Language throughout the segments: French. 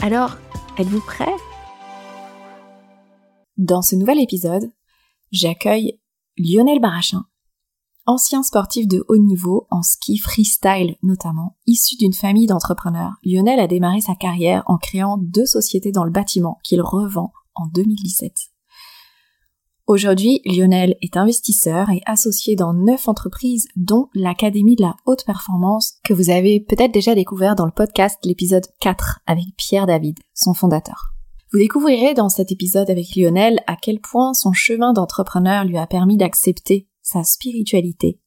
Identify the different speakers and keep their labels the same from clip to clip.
Speaker 1: alors, êtes-vous prêt Dans ce nouvel épisode, j'accueille Lionel Barachin, ancien sportif de haut niveau en ski freestyle notamment, issu d'une famille d'entrepreneurs. Lionel a démarré sa carrière en créant deux sociétés dans le bâtiment qu'il revend en 2017. Aujourd'hui, Lionel est investisseur et associé dans neuf entreprises, dont l'Académie de la haute performance, que vous avez peut-être déjà découvert dans le podcast l'épisode 4 avec Pierre David, son fondateur. Vous découvrirez dans cet épisode avec Lionel à quel point son chemin d'entrepreneur lui a permis d'accepter sa spiritualité,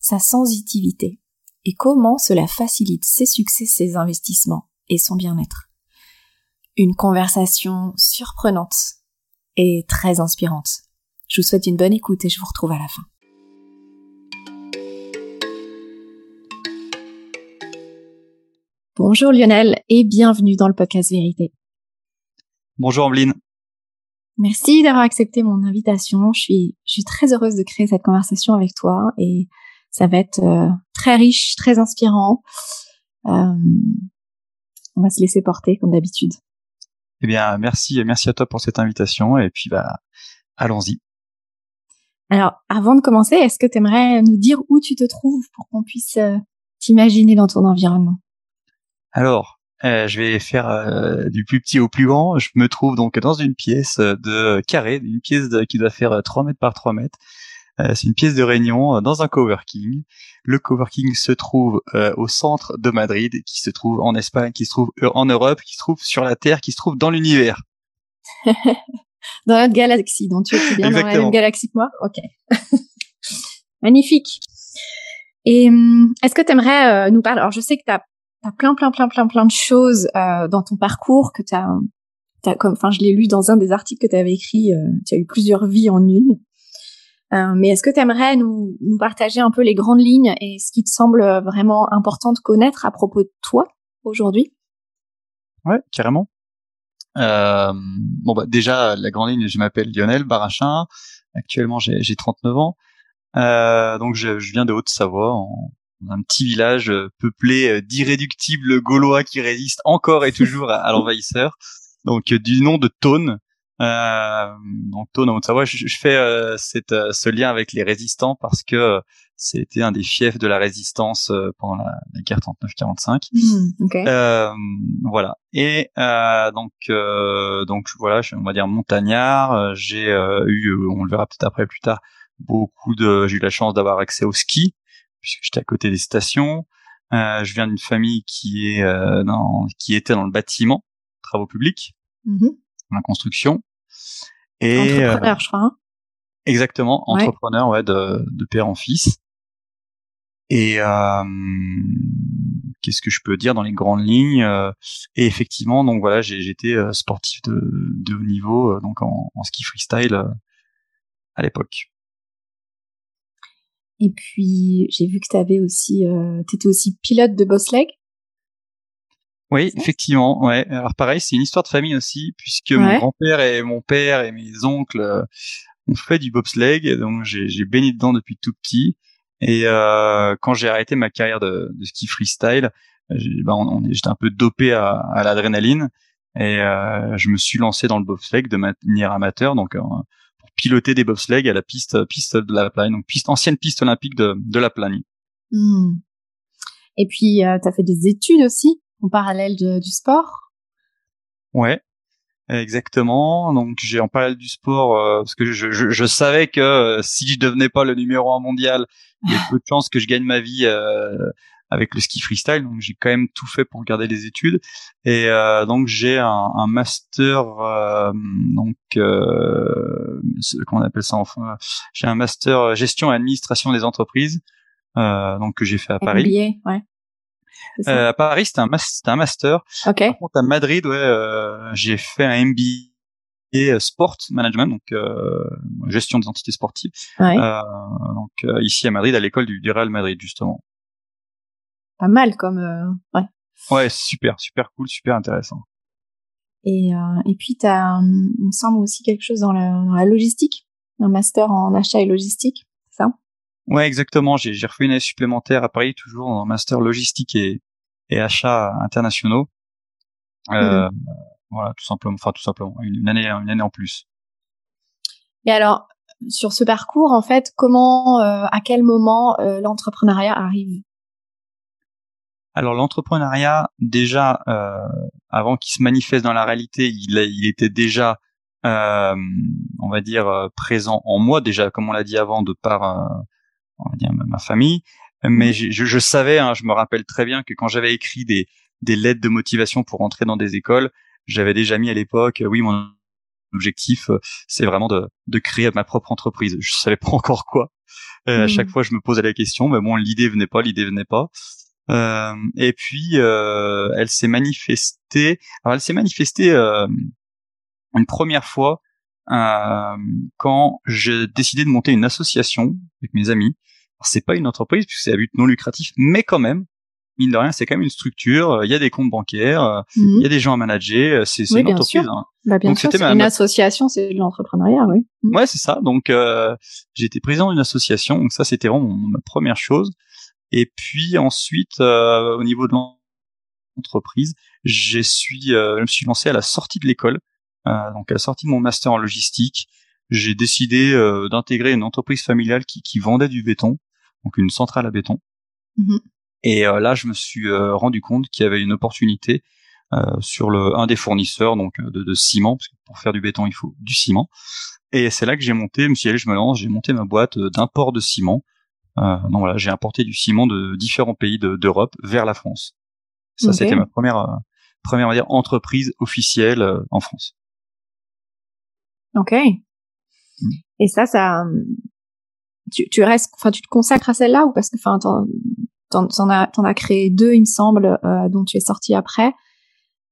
Speaker 1: sa sensitivité, et comment cela facilite ses succès, ses investissements et son bien-être. Une conversation surprenante et très inspirante. Je vous souhaite une bonne écoute et je vous retrouve à la fin. Bonjour Lionel et bienvenue dans le podcast Vérité.
Speaker 2: Bonjour Ambline.
Speaker 1: Merci d'avoir accepté mon invitation. Je suis, je suis très heureuse de créer cette conversation avec toi et ça va être euh, très riche, très inspirant. Euh, on va se laisser porter comme d'habitude.
Speaker 2: Eh bien, merci, merci à toi pour cette invitation et puis bah, allons-y.
Speaker 1: Alors, avant de commencer, est-ce que tu aimerais nous dire où tu te trouves pour qu'on puisse euh, t'imaginer dans ton environnement?
Speaker 2: Alors, euh, je vais faire euh, du plus petit au plus grand. Je me trouve donc dans une pièce de carré, une pièce qui doit faire 3 mètres par 3 mètres. c'est une pièce de réunion dans un coworking. Le coworking se trouve au centre de Madrid, qui se trouve en Espagne, qui se trouve en Europe, qui se trouve sur la Terre, qui se trouve dans l'univers.
Speaker 1: dans notre galaxie. Donc tu es bien dans la même galaxie que moi? Ok. Magnifique. Et hum, est-ce que tu aimerais euh, nous parler? Alors je sais que tu as, plein, plein, plein, plein, plein de choses euh, dans ton parcours que tu as, as, comme, enfin je l'ai lu dans un des articles que tu avais écrit. Euh, tu as eu plusieurs vies en une. mais est-ce que tu aimerais nous, nous partager un peu les grandes lignes et ce qui te semble vraiment important de connaître à propos de toi aujourd'hui?
Speaker 2: Ouais, carrément. Euh, bon bah déjà la grande ligne, je m'appelle Lionel Barachin. Actuellement j'ai 39 ans. Euh, donc je, je, viens de Haute-Savoie, un petit village euh, peuplé euh, d'irréductibles Gaulois qui résistent encore et toujours à, l'envahisseur. Donc du nom de Tône. Euh, donc Tône en Haute-Savoie, je, je, fais cette, ce lien avec les résistants parce que c'était un des fiefs de la résistance euh, pendant la, guerre 39-45. Mmh, euh, voilà. Et euh, donc, donc voilà, on va dire montagnard. J'ai eu, on le verra peut-être après plus tard, beaucoup de. J'ai eu la chance d'avoir accès au ski puisque j'étais à côté des stations. je viens d'une famille qui est dans, qui était dans le bâtiment, travaux publics, mmh la construction.
Speaker 1: Et entrepreneur, je crois. Hein
Speaker 2: Exactement, entrepreneur, ouais, de, de père en fils. Et euh, qu'est-ce que je peux dire dans les grandes lignes euh, Et effectivement, donc voilà, j'étais euh, sportif de, de haut niveau, donc en, en ski freestyle à l'époque.
Speaker 1: Et puis j'ai vu que tu avais aussi, euh, étais aussi pilote de bobsleigh.
Speaker 2: Oui, effectivement. Ouais. Alors pareil, c'est une histoire de famille aussi, puisque mon grand-père et mon père et mes oncles ont fait du bobsleigh, donc j'ai baigné dedans depuis tout petit. Et euh, quand j'ai arrêté ma carrière de, de ski freestyle, ben j'étais un peu dopé à, à l'adrénaline et euh, je me suis lancé dans le bobsleigh de manière amateur, donc euh, pour piloter des bobsleighs à la piste piste de la Plagne, donc piste ancienne piste olympique de, de la Plagne.
Speaker 1: Hmm. Et puis, euh, tu as fait des études aussi? En parallèle de, du sport?
Speaker 2: Ouais. Exactement. Donc j'ai en parallèle du sport euh, parce que je, je, je, savais que euh, si je devenais pas le numéro un mondial, il y a peu de chances que je gagne ma vie euh, avec le ski freestyle. Donc j'ai quand même tout fait pour garder les études. Et donc j'ai un, un, master donc comment on appelle ça enfin j'ai un master gestion et administration des entreprises donc que j'ai fait à Paris.
Speaker 1: ouais.
Speaker 2: Euh, à Paris, c'était un, un, master.
Speaker 1: Ok.
Speaker 2: Par contre, à Madrid, ouais, euh, j'ai fait un MBA euh, sport management, donc euh, gestion des entités sportives.
Speaker 1: Ouais.
Speaker 2: Euh, donc euh, ici à Madrid, à l'école du, du, Real Madrid justement.
Speaker 1: Pas mal comme ouais.
Speaker 2: Ouais, super, super cool, super intéressant.
Speaker 1: Et et puis t'as, il me semble aussi quelque chose dans la, dans la logistique, un master en achat et logistique, c'est ça?
Speaker 2: Ouais, exactement. J'ai, j'ai refait une année supplémentaire à Paris, toujours en master logistique et, et achats internationaux. Euh, mmh. Voilà, tout simplement. Enfin, tout simplement, une année, une année en plus.
Speaker 1: Et alors, sur ce parcours, en fait, comment, euh, à quel moment euh, l'entrepreneuriat arrive?
Speaker 2: Alors, l'entrepreneuriat, déjà, euh, avant qu'il se manifeste dans la réalité, il, il était déjà, euh, on va dire, euh, présent en moi, déjà, comme on l'a dit avant, de par on va dire ma famille. Mais mhm. je, je, savais, hein, je me rappelle très bien que quand j'avais écrit des, des lettres de motivation pour entrer dans des écoles, j'avais déjà mis à l'époque, oui, mon objectif, euh, c'est vraiment de, de créer ma propre entreprise. Je savais pas encore quoi. Euh, À chaque mhm. fois, je me posais la question, mais bon, l'idée venait pas, l'idée venait pas. Euh, et puis, euh, elle s'est manifestée. Alors, elle s'est manifestée euh, une première fois euh, quand j'ai décidé de monter une association avec mes amis c'est pas une entreprise puisque c'est à but non lucratif, mais quand même, mine de rien, c'est quand même une structure. Euh, il y a des comptes bancaires, euh, il y a mhm. des gens à manager. Euh, c'est une entreprise. Hein.
Speaker 1: Bah, bien sûr, une association, c'est de l'entrepreneuriat, oui.
Speaker 2: Mhm. Ouais, c'est ça. Donc, euh, j'ai été président d'une association. Donc ça, c'était vraiment ma première chose. Et puis ensuite, euh, au niveau de l'entreprise, je suis, euh, je me suis lancé à la sortie de l'école. donc à la sortie de mon master en logistique, j'ai décidé d'intégrer une entreprise familiale qui, qui vendait du béton donc une centrale à béton.
Speaker 1: Mmh
Speaker 2: et euh, là, je me suis euh, rendu compte qu'il y avait une opportunité euh, sur le un des fournisseurs donc de, de, ciment, parce que pour faire du béton, il faut du ciment. Et c'est là que j'ai monté, je me suis allé, je me lance, j'ai monté ma boîte d'import de ciment. donc voilà, j'ai importé du ciment de différents pays d'Europe vers la France. Ça, c'était ma première première on va dire entreprise officielle en France.
Speaker 1: Ok. Mmh. Et ça, ça, tu, tu restes, enfin, tu te consacres à celle-là ou parce que, enfin, t'en, t'en, as, t'en as créé deux, il me semble, euh, dont tu es sorti après.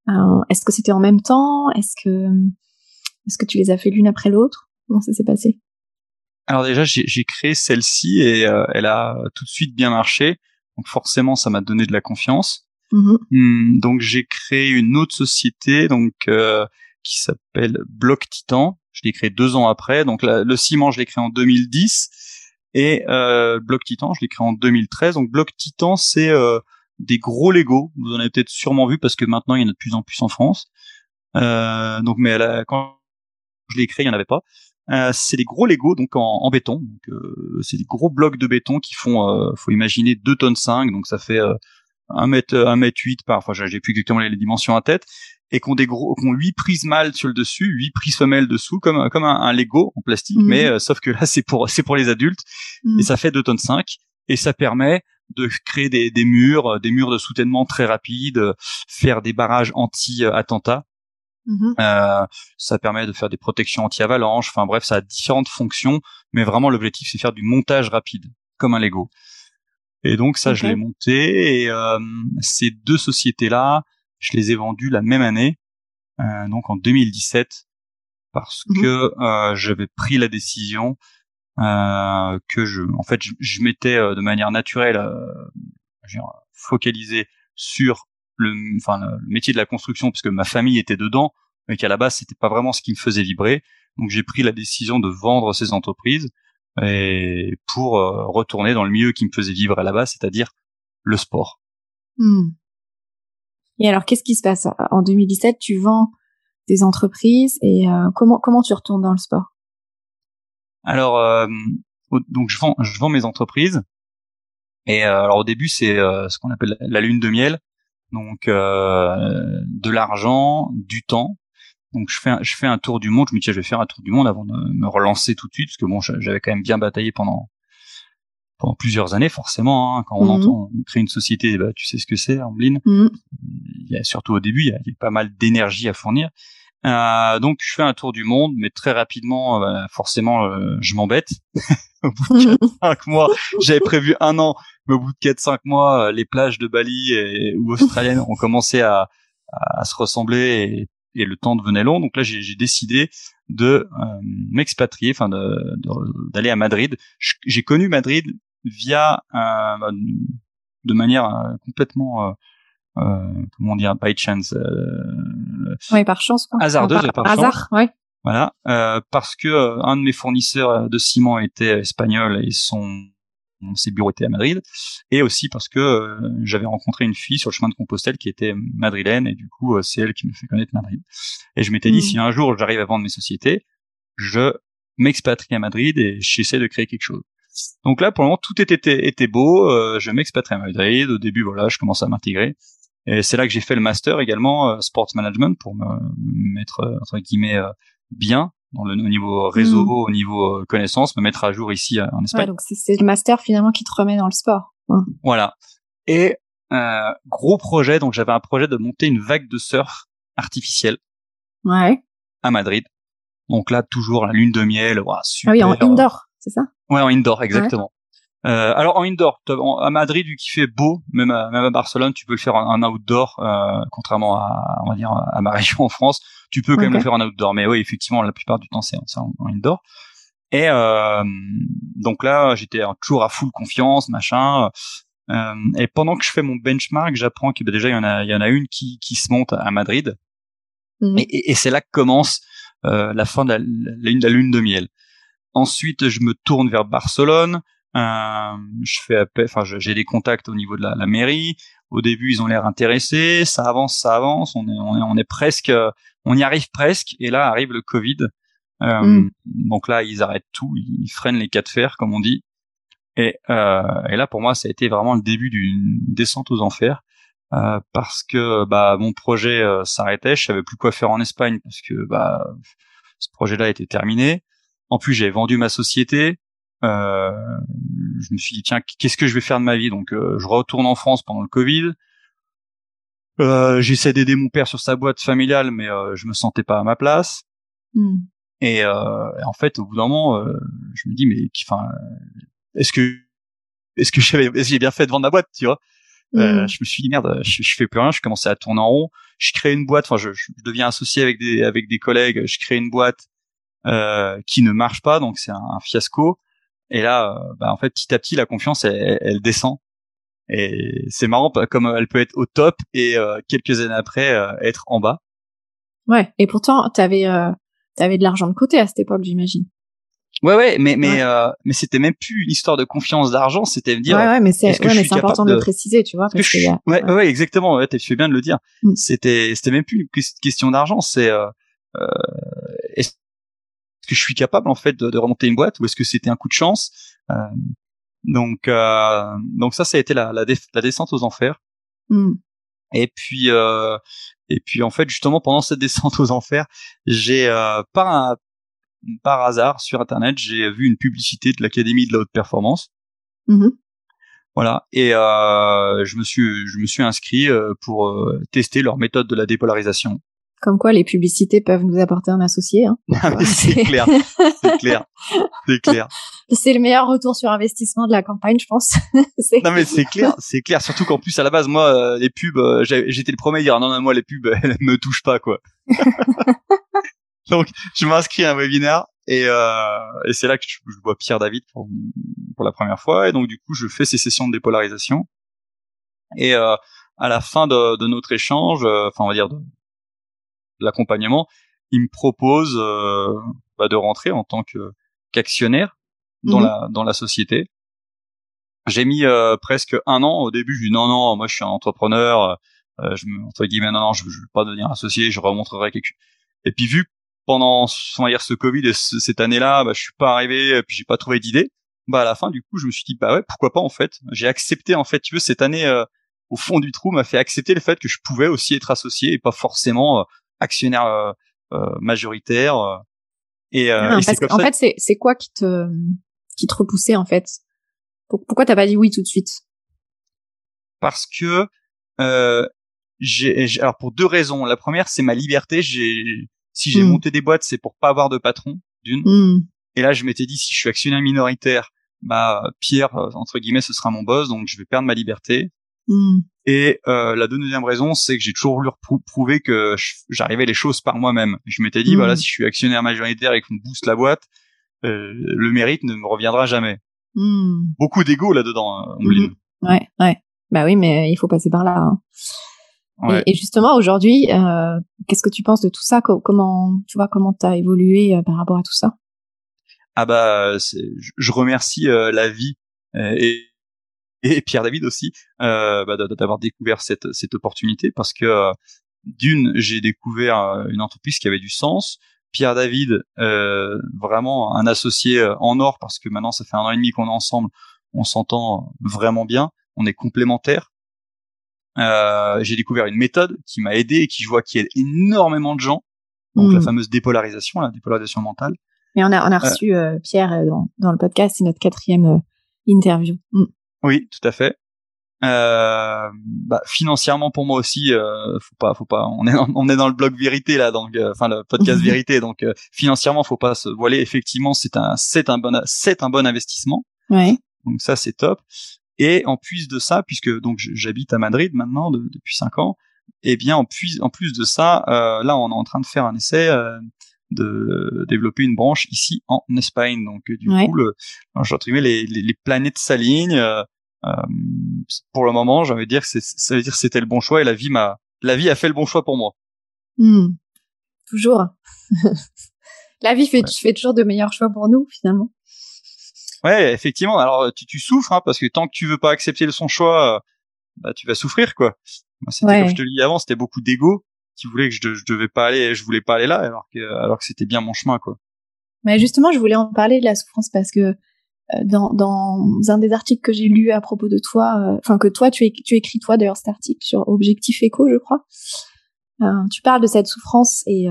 Speaker 1: Euh, est-ce que c'était en même temps? Est-ce que, est-ce que tu les as fait l'une après l'autre? Comment ça s'est passé?
Speaker 2: Alors déjà, j'ai, j'ai créé celle-ci et euh, elle a tout de suite bien marché. Donc forcément, ça m'a donné de la confiance.
Speaker 1: Mm-hmm.
Speaker 2: donc j'ai créé une autre société donc euh, qui s'appelle Bloc Titan. Je l'ai créé deux ans après. Donc le ciment, je l'ai créé en 2010 et euh, Bloc Titan, je l'ai créé en 2013. Donc Bloc Titan, c'est euh, des gros Lego. Vous en avez peut-être sûrement vu parce que maintenant il y en a de plus en plus en France. Euh, donc, mais quand je l'ai créé, il n'y en avait pas. Euh, c'est des gros Lego donc en, béton. Donc euh, c'est des gros blocs de béton qui font, euh, faut imaginer 2 tonnes 5, donc ça fait 1 mètre 1 mètre 8 par. Enfin, j'ai plus exactement les, dimensions à tête et qu'on des gros, qu'on huit prises mâles sur le dessus, huit prises femelles dessous, comme comme un, Lego en plastique, mhm. mais euh, sauf que là c'est pour c'est pour les adultes mhm. et ça fait 2 tonnes 5 et ça permet de créer des, des murs, euh, des murs de soutènement très rapides, faire des barrages anti-attentats.
Speaker 1: Mhm.
Speaker 2: Euh, ça permet de faire des protections anti-avalanche. Enfin bref, ça a différentes fonctions, mais vraiment l'objectif c'est faire du montage rapide, comme un Lego. Et donc ça, je l'ai monté. Et euh, ces deux sociétés-là, je les ai vendus la même année, euh, donc en 2017, parce mhm. que euh, j'avais pris la décision euh, que je, en fait, je, je m'étais euh, de manière naturelle euh, focalisé sur le, enfin, le métier de la construction, parce que ma famille était dedans, mais qu'à la base c'était pas vraiment ce qui me faisait vibrer. Donc j'ai pris la décision de vendre ces entreprises et pour euh, retourner dans le milieu qui me faisait vivre à la base, c'est-à-dire le sport.
Speaker 1: Hmm. Et alors, qu'est-ce qui se passe? En 2017 Tu vends des entreprises et euh, comment comment tu retournes dans le sport?
Speaker 2: Alors, euh, donc je vends je vends mes entreprises. Et alors au début c'est ce qu'on appelle la lune de miel, donc de l'argent, du temps. Donc je fais un, je fais un tour du monde. Je me dis je vais faire un tour du monde avant de me relancer tout de suite parce que bon j'avais quand même bien bataillé pendant pendant plusieurs années forcément. Hein. Quand on
Speaker 1: Mhm.
Speaker 2: entend on crée une société, bah, tu sais ce que c'est, Ambline.
Speaker 1: Mhm.
Speaker 2: Il y a surtout au début, il y a, il y a pas mal d'énergie à fournir. Euh, donc je fais un tour du monde, mais très rapidement, euh, bah, forcément, euh, je m'embête. au bout de 4-5 mois, j'avais prévu un an, mais au bout de 4-5 mois, les plages de Bali et, ou australiennes ont commencé à, à, se ressembler et, et le temps devenait long. Donc là, j'ai décidé de m'expatrier, enfin d'aller à Madrid. J'ai connu Madrid via euh, bah, de manière euh, complètement euh, euh, comment dire by chance euh,
Speaker 1: Ouais, par chance, quoi.
Speaker 2: Hasardeuse,
Speaker 1: Enfin,
Speaker 2: par
Speaker 1: par
Speaker 2: chance.
Speaker 1: hasard, ouais.
Speaker 2: voilà euh, parce que euh, un de mes fournisseurs de ciment était espagnol et son ses bureaux étaient à Madrid et aussi parce que euh, j'avais rencontré une fille sur le chemin de Compostelle qui était madrilène et du coup euh, c'est elle qui me fait connaître Madrid et je m'étais dit
Speaker 1: Mm.
Speaker 2: si un jour j'arrive à vendre mes sociétés je m'expatrie à Madrid et j'essaie de créer quelque chose donc là pour le moment tout était beau euh, je m'expatrie à Madrid au début voilà je commence à m'intégrer et c'est là que j'ai fait le master également euh, sports management pour me, me mettre euh, entre guillemets euh, bien dans le au niveau réseau,
Speaker 1: Mm.
Speaker 2: au niveau connaissance, me mettre à jour ici en
Speaker 1: Ouais,
Speaker 2: Espagne.
Speaker 1: donc c'est- le master finalement qui te remet dans le sport.
Speaker 2: Voilà. Et gros projet, donc j'avais un projet de monter une vague de surf artificielle
Speaker 1: Ouais.
Speaker 2: à Madrid. Donc là toujours la lune de miel, ouah, super.
Speaker 1: Ah oui, en indoor, c'est ça?
Speaker 2: Ouais, en indoor, exactement. Euh, alors en indoor, en- à Madrid, vu qu'il fait beau, même à, même à Barcelone, tu peux le faire en, en outdoor, euh, contrairement à, on va dire, à ma région en France, tu peux quand même le faire en outdoor. Mais oui, effectivement, la plupart du temps, c'est en, en indoor. Et euh, donc là, j'étais toujours à full confiance, machin. Euh, et pendant que je fais mon benchmark, j'apprends que bah, déjà il y en a, il y en a une qui, qui se monte à Madrid.
Speaker 1: Mhm.
Speaker 2: Et, et- c'est là que commence euh, la fin de la, la, la lune de miel. Ensuite, je me tourne vers Barcelone. Euh, je fais appel, enfin, j'ai des contacts au niveau de la, la mairie. Au début, ils ont l'air intéressés. Ça avance, ça avance. On est, on est, on est presque, on y arrive presque. Et là arrive le Covid. Euh,
Speaker 1: Mm.
Speaker 2: Donc là, ils arrêtent tout. Ils freinent les cas de fer, comme on dit. Et, euh, et là, pour moi, ça a été vraiment le début d'une descente aux enfers. Euh, parce que bah mon projet euh, s'arrêtait, je savais plus quoi faire en Espagne parce que bah ce projet-là était terminé. En plus, j'avais vendu ma société. Euh, je me suis dit tiens, qu'est-ce que je vais faire de ma vie? Donc, euh, je retourne en France pendant le Covid. Euh, J'essaie d'aider mon père sur sa boîte familiale, mais euh, je me sentais pas à ma place.
Speaker 1: Mhm.
Speaker 2: Et, euh, et en fait, au bout d'un moment, euh, je me dis mais enfin, est-ce que est-ce que j'ai bien fait de vendre ma boîte, tu vois? Euh,
Speaker 1: Mhm.
Speaker 2: je me suis dit merde, je, je fais plus rien, je commençais à tourner en rond. Je crée une boîte, enfin je, je deviens associé avec des avec des collègues, je crée une boîte qui ne marche pas, donc c'est un, un fiasco. Et là, euh, bah, en fait, petit à petit, la confiance elle, elle descend. Et c'est marrant comme elle peut être au top et euh, quelques années après euh, être en bas.
Speaker 1: Ouais. Et pourtant, t'avais, euh, t'avais de l'argent de côté à cette époque, j'imagine.
Speaker 2: Ouais ouais, mais mais
Speaker 1: Ouais.
Speaker 2: euh, mais c'était même plus une histoire de confiance d'argent, c'était me dire
Speaker 1: ouais, ouais, mais c'est,
Speaker 2: que
Speaker 1: ouais, important de le préciser, tu vois,
Speaker 2: que
Speaker 1: parce
Speaker 2: je
Speaker 1: y a-
Speaker 2: ouais, ouais, exactement. Ouais, tu fais bien de le dire.
Speaker 1: Mm.
Speaker 2: C'était, c'était même plus une ques- question d'argent. C'est, euh, euh, que je suis capable en fait de, de remonter une boîte ou est-ce que c'était un coup de chance Euh, Donc, euh, donc ça, ça a été la, la, la descente aux enfers.
Speaker 1: Mhm.
Speaker 2: Et puis, euh, et puis en fait, justement, pendant cette descente aux enfers, j'ai euh, par un, par hasard sur internet, j'ai vu une publicité de l'académie de la haute performance.
Speaker 1: Mhm.
Speaker 2: Voilà. Et euh, je me suis je me suis inscrit pour tester leur méthode de la dépolarisation.
Speaker 1: Comme quoi, les publicités peuvent nous apporter un associé. Hein.
Speaker 2: Ah, c'est clair, c'est clair, c'est clair.
Speaker 1: C'est le meilleur retour sur investissement de la campagne, je pense.
Speaker 2: Non mais c'est clair, c'est clair. Surtout qu'en plus à la base moi euh, les pubs, euh, j'étais le premier à dire non non moi les pubs elles me touchent pas quoi. Donc je m'inscris à un webinaire et, euh, et c'est là que je, je vois Pierre David pour, pour la première fois et donc du coup je fais ces sessions de dépolarisation et euh, à la fin de, de notre échange, euh, enfin on va dire de l'accompagnement, il me propose euh, bah, de rentrer en tant que qu'actionnaire dans
Speaker 1: Mhm.
Speaker 2: la dans la société. J'ai mis euh, presque un an au début. Je dis non non, moi je suis un entrepreneur. Euh, je me entre guillemets non non, je, je veux pas devenir associé. Je remontrerai quelque. Et puis vu pendant va dire ce Covid et ce- cette année-là, bah, je suis pas arrivé, et puis j'ai pas trouvé d'idée. Bah à la fin du coup, je me suis dit bah ouais pourquoi pas en fait. J'ai accepté en fait, tu veux cette année euh, au fond du trou m'a fait accepter le fait que je pouvais aussi être associé et pas forcément euh, actionnaire euh, majoritaire. et,
Speaker 1: ah, en fait, c'est c'est quoi qui te qui te repoussait en fait? Pourquoi t'as pas dit oui tout de suite?
Speaker 2: Parce que j'ai alors pour deux raisons. La première, c'est ma liberté. J'ai si j'ai hmm. monté des boîtes, c'est pour pas avoir de patron d'une. Hmm. Et là, je m'étais dit si je suis actionnaire minoritaire, bah Pierre entre guillemets, ce sera mon boss, donc je vais perdre ma liberté. Hmm. Et euh, la deuxième raison, c'est que j'ai toujours voulu prouver que j'arrivais les choses par moi-même. Je m'étais dit, voilà, si je suis actionnaire majoritaire et qu'on booste la boîte, euh, le mérite ne me reviendra jamais. Beaucoup d'ego là-dedans, hein,
Speaker 1: Ouais, ouais. Bah oui, mais il faut passer par là. Hein. Et, justement, aujourd'hui, euh, qu'est-ce que tu penses de tout ça? Comment, tu vois, comment t'as évolué par rapport à tout ça?
Speaker 2: Ah bah, je remercie la vie et, et Pierre David aussi bah, d'avoir découvert cette, cette opportunité parce que d'une, j'ai découvert une entreprise qui avait du sens. Pierre David, vraiment un associé en or parce que maintenant ça fait un an et demi qu'on est ensemble, on s'entend vraiment bien, on est complémentaires. Euh, j'ai découvert une méthode qui m'a aidé et qui je vois qui aide énormément de gens. Donc la hmm. fameuse dépolarisation, la dépolarisation mentale.
Speaker 1: Mais on a on a euh, reçu euh, Pierre dans, dans le podcast, c'est notre quatrième interview. Hmm.
Speaker 2: Oui, tout à fait. Euh, bah, financièrement pour moi aussi, euh, faut pas, faut pas. On est, on est dans le blog vérité là, donc, enfin le podcast vérité, donc financièrement, faut pas se voiler. Effectivement, c'est un, c'est un bon, c'est un bon investissement.
Speaker 1: Ouais.
Speaker 2: Donc ça, c'est top. Et en plus de ça, puisque donc j'habite à Madrid maintenant depuis cinq ans, et eh bien en plus en plus de ça, euh, là on est en train de faire un essai euh, de développer une branche ici en Espagne. Donc du coup, le, les, les, les planètes s'alignent. Euh, euh, pour le moment, j'avais dire que ça veut dire que c'était le bon choix et la vie m'a la vie a fait le bon choix pour moi.
Speaker 1: Hmm. Toujours. la vie fait, fait toujours de meilleurs choix pour nous finalement.
Speaker 2: Ouais, effectivement. Alors tu, tu souffres hein, parce que tant que tu veux pas accepter son choix, euh, bah tu vas souffrir quoi. Moi, c'était comme je te le dis avant, c'était beaucoup d'ego qui voulait que je, je, devais pas aller, je voulais pas aller là, alors que alors que c'était bien mon chemin quoi.
Speaker 1: Mais justement, je voulais en parler de la souffrance parce que euh, dans, dans un des articles que j'ai lu à propos de toi, euh, enfin que toi tu, tu écris toi d'ailleurs cet article sur Objectif Éco, je crois. tu parles de cette souffrance et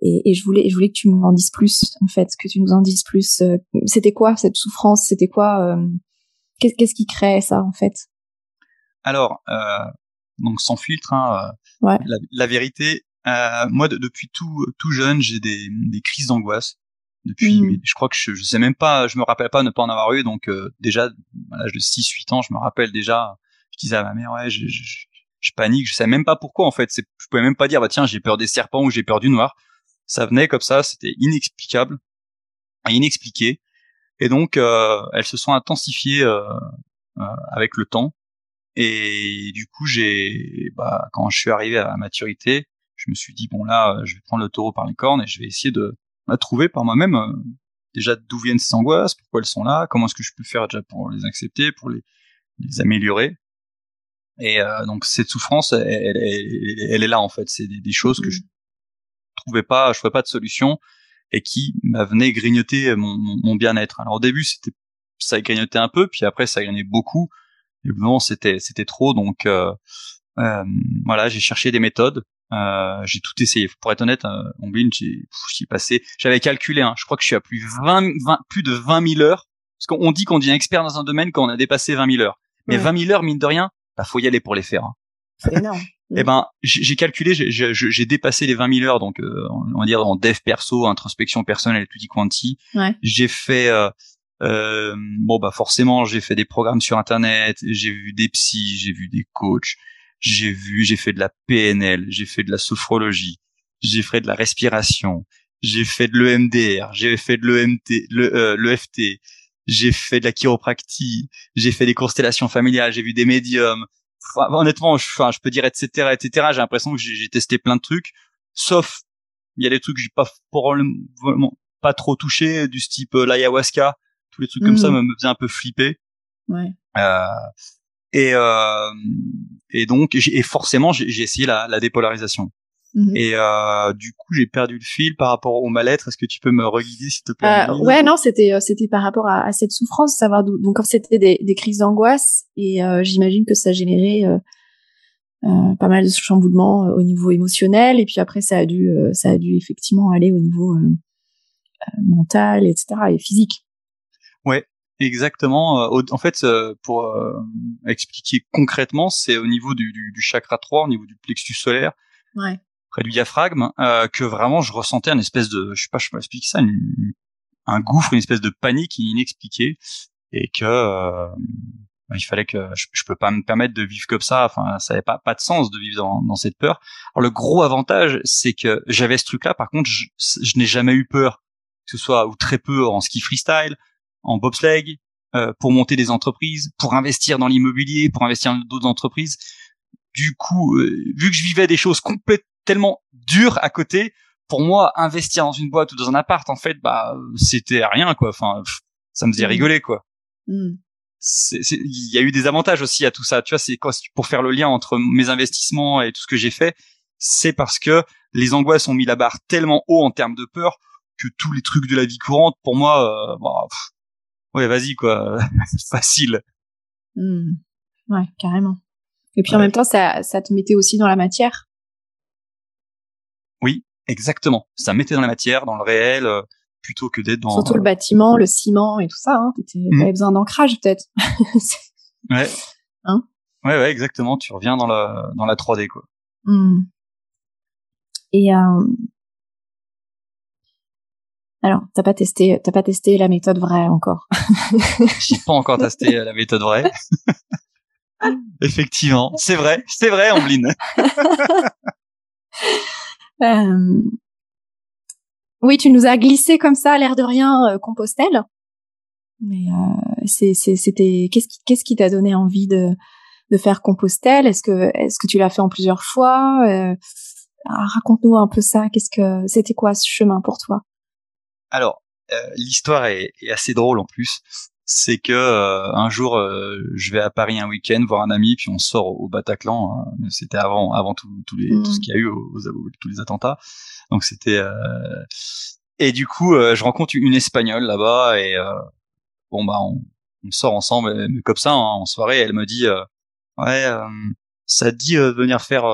Speaker 1: et, et, je voulais, je voulais que tu m'en dises plus, en fait, que tu nous en dises plus. Euh, c'était quoi cette souffrance C'était quoi euh, Qu'est-ce qui crée ça, en fait?
Speaker 2: Alors, euh, donc sans filtre, hein,
Speaker 1: ouais.
Speaker 2: la, la, vérité. moi, depuis tout tout jeune, j'ai des, des crises d'angoisse. Depuis, mmh. je crois que je, je, sais même pas, je me rappelle pas ne pas en avoir eu. Donc déjà, à l'âge de 6-8 ans, je me rappelle déjà. Je disais à ma mère, ouais, je, je, je panique, je sais même pas pourquoi en fait. Je pouvais même pas dire bah tiens j'ai peur des serpents ou j'ai peur du noir ça venait comme ça, c'était inexplicable, inexpliqué, et donc euh, elles se sont intensifiées euh, euh, avec le temps. Et du coup, j'ai, bah, quand je suis arrivé à la maturité, je me suis dit bon là, je vais prendre le taureau par les cornes et je vais essayer de la trouver par moi-même déjà d'où viennent ces angoisses, pourquoi elles sont là, comment est-ce que je peux faire déjà pour les accepter, pour les, les améliorer. Et donc cette souffrance, elle, elle, elle, est là en fait. C'est des, des choses que mmh. je trouvais pas, je trouvais pas de solution et qui m'a venait grignoter mon, mon, bien-être. Alors au début, c'était ça grignotait un peu, puis après ça grignotait beaucoup. Et c'était c'était trop, donc euh, euh, voilà, j'ai cherché des méthodes. Euh, j'ai tout essayé. Pour être honnête, euh, en bin, j'ai passé, j'avais calculé, hein, je crois que je suis à plus 20, 20 plus de 20 000 heures. Parce qu'on dit qu'on devient expert dans un domaine quand on a dépassé 20 000 heures. Mais 20 000 heures, mine de rien, bah faut y aller pour les faire. Hein.
Speaker 1: C'est énorme.
Speaker 2: Eh ben, j'ai calculé, j'ai dépassé les 20 000 heures, donc euh, on va dire en dev perso, introspection personnelle, tout dit quanti.
Speaker 1: Ouais.
Speaker 2: J'ai fait, euh, euh, bon bah forcément, j'ai fait des programmes sur internet, j'ai vu des psys, j'ai vu des coachs, j'ai vu, j'ai fait de la PNL, j'ai fait de la sophrologie, j'ai fait de la respiration, j'ai fait de l'EMDR, j'ai fait de l'EMT, le, l'EFT, j'ai fait de la chiropractie, j'ai fait des constellations familiales, j'ai vu des médiums, honnêtement, je, enfin, je peux dire etc. etc. J'ai l'impression que j'ai testé plein de trucs, sauf il y a des trucs que j'ai pas pas trop touché, du type euh, l'ayahuasca, tous les trucs comme ça mmh. me, me faisaient un peu flipper.
Speaker 1: Ouais.
Speaker 2: Euh, et euh, et donc et forcément j'ai essayé la, la dépolarisation. Mhm. Et euh, du coup, j'ai perdu le fil par rapport au mal-être. Est-ce que tu peux me reguider, s'il te plaît
Speaker 1: euh, Ouais, non, c'était euh, c'était par rapport à, à cette souffrance, savoir d'où. Donc, c'était des, des crises d'angoisse, et euh, j'imagine que ça générait pas mal de chamboulements au niveau émotionnel et puis après ça a dû ça a dû effectivement aller au niveau mental etc et physique
Speaker 2: ouais exactement en fait pour expliquer concrètement c'est au niveau du, du, du, chakra 3 au niveau du plexus solaire
Speaker 1: ouais
Speaker 2: près du diaphragme que vraiment je ressentais une espèce de je sais pas je peux expliquer ça une, un gouffre, une espèce de panique inexpliquée, et que euh, il fallait que je, je, peux pas me permettre de vivre comme ça. Enfin, ça n'avait pas pas de sens de vivre dans, dans cette peur. Alors le gros avantage, c'est que j'avais ce truc-là. Par contre, je, je n'ai jamais eu peur, que ce soit ou très peu en ski freestyle, en bobsleigh, euh, pour monter des entreprises, pour investir dans l'immobilier, pour investir dans d'autres entreprises. Du coup, euh, vu que je vivais des choses complètement dures à côté, pour moi, investir dans une boîte ou dans un appart, en fait, bah, c'était rien, quoi. Enfin, ça me faisait mmh. rigoler, quoi.
Speaker 1: Mmh.
Speaker 2: Il y a eu des avantages aussi à tout ça. Tu vois, c'est pour faire le lien entre mes investissements et tout ce que j'ai fait, c'est parce que les angoisses ont mis la barre tellement haut en termes de peur que tous les trucs de la vie courante, pour moi, euh, bah, ouais, vas-y, quoi, facile.
Speaker 1: Mmh. Ouais, carrément. Et puis en même temps, ça, ça te mettait aussi dans la matière?
Speaker 2: Oui, Exactement. Ça mettait dans la matière, dans le réel, euh, plutôt que d'être dans.
Speaker 1: Surtout le bâtiment, le ciment et tout ça. Hein. Mmh. T'avais besoin d'ancrage peut-être.
Speaker 2: ouais.
Speaker 1: Hein?
Speaker 2: Ouais, ouais, exactement. Tu reviens dans la dans la 3D quoi.
Speaker 1: Mmh. Et euh... alors, t'as pas testé, t'as pas testé la méthode vraie encore.
Speaker 2: J'ai pas encore testé la méthode vraie. Effectivement, c'est vrai, c'est vrai, Ambline.
Speaker 1: Euh... Oui, tu nous as glissé comme ça, l'air de rien, euh, Compostelle. Mais euh, c'était qu'est-ce qui qu'est-ce qui t'a donné envie de de faire Compostelle? Est-ce que est-ce que tu l'as fait en plusieurs fois? Euh, ah, Raconte-nous un peu ça. Qu'est-ce que c'était quoi ce chemin pour toi?
Speaker 2: Alors, euh, l'histoire est, est, assez drôle en plus c'est que euh, un jour euh, je vais à Paris un week-end voir un ami puis on sort au, Bataclan hein. c'était avant avant tout, les tout ce mm. qu'il y a eu aux, tous les attentats donc c'était euh, et du coup je rencontre une espagnole là-bas et bon bah on, on, sort ensemble mais comme ça hein, en soirée elle me dit ouais ça te dit venir faire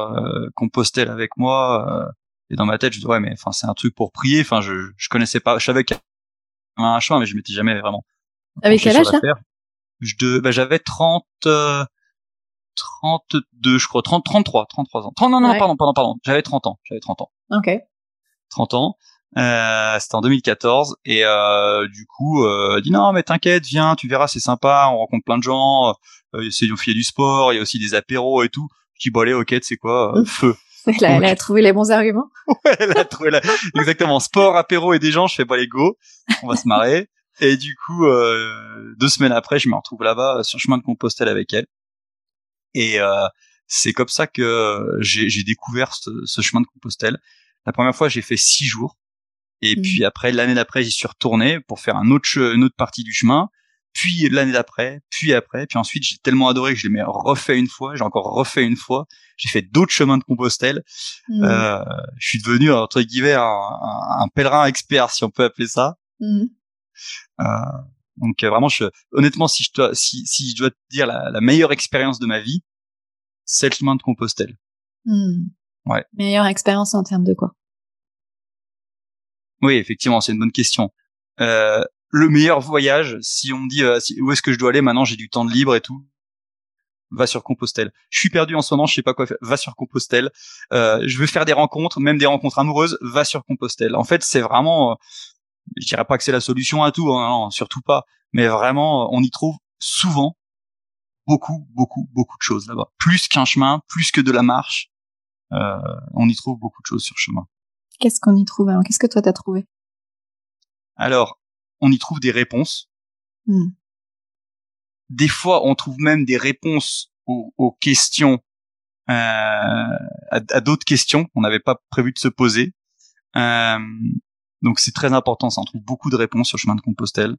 Speaker 2: Compostelle avec moi et dans ma tête je dis ouais mais enfin c'est un truc pour prier enfin je je connaissais pas je savais qu'il y avait un chemin mais je m'étais jamais vraiment
Speaker 1: avec quel âge
Speaker 2: je bah, j'avais 30 euh, 32 je crois 30 33 33 ans. 30, non non pardon pardon pardon, j'avais 30 ans, j'avais 30 ans.
Speaker 1: OK.
Speaker 2: 30 ans. Euh, c'était en 2014 et euh, du coup euh, dit non mais t'inquiète viens tu verras c'est sympa on rencontre plein de gens euh, c'est a du sport il y a aussi des apéros et tout je dis bon allez ok c'est quoi euh, feu
Speaker 1: elle a, elle a, trouvé les bons arguments
Speaker 2: ouais elle a trouvé la... exactement sport apéro et des gens je fais pas les go on va se marrer et du coup, euh, deux semaines après, je me retrouve là-bas sur le chemin de Compostelle avec elle. Et euh, c'est comme ça que j'ai découvert ce, chemin de Compostelle. La première fois, j'ai fait six jours. Et mmh. puis après, l'année d'après, j'y suis retourné pour faire un autre, une autre partie du chemin. Puis l'année d'après, puis après, puis ensuite j'ai tellement adoré que je l'ai refait une fois, j'ai encore refait une fois. J'ai fait d'autres chemins de Compostelle. Mmh. Euh, je suis devenu entre guillemets un, un, pèlerin expert, si on peut appeler ça.
Speaker 1: Mmh.
Speaker 2: Euh, donc euh, vraiment, je, honnêtement, si je dois, si, si je dois te dire la, la meilleure expérience de ma vie, c'est le chemin de Compostelle.
Speaker 1: Hmm.
Speaker 2: Ouais.
Speaker 1: Meilleure expérience en termes de quoi?
Speaker 2: Oui, effectivement, c'est une bonne question. Euh, le meilleur voyage, si on me dit euh, où est-ce que je dois aller maintenant, j'ai du temps de libre et tout, va sur Compostelle. Je suis perdu en ce moment, je sais pas quoi faire, va sur Compostelle. Euh, je veux faire des rencontres, même des rencontres amoureuses, va sur Compostelle. En fait, c'est vraiment je dirais pas que c'est la solution à tout, hein, non, surtout pas. Mais vraiment, on y trouve souvent beaucoup, beaucoup, beaucoup de choses là-bas. Plus qu'un chemin, plus que de la marche, euh, on y trouve beaucoup de choses sur chemin.
Speaker 1: Qu'est-ce qu'on y trouve alors? Qu'est-ce que toi t'as trouvé?
Speaker 2: Alors, on y trouve des réponses.
Speaker 1: Hmm.
Speaker 2: Des fois, on trouve même des réponses aux, questions, euh, à, à d'autres questions qu'on n'avait pas prévu de se poser. Euh, donc c'est très important, ça. On trouve beaucoup de réponses sur le chemin de Compostelle.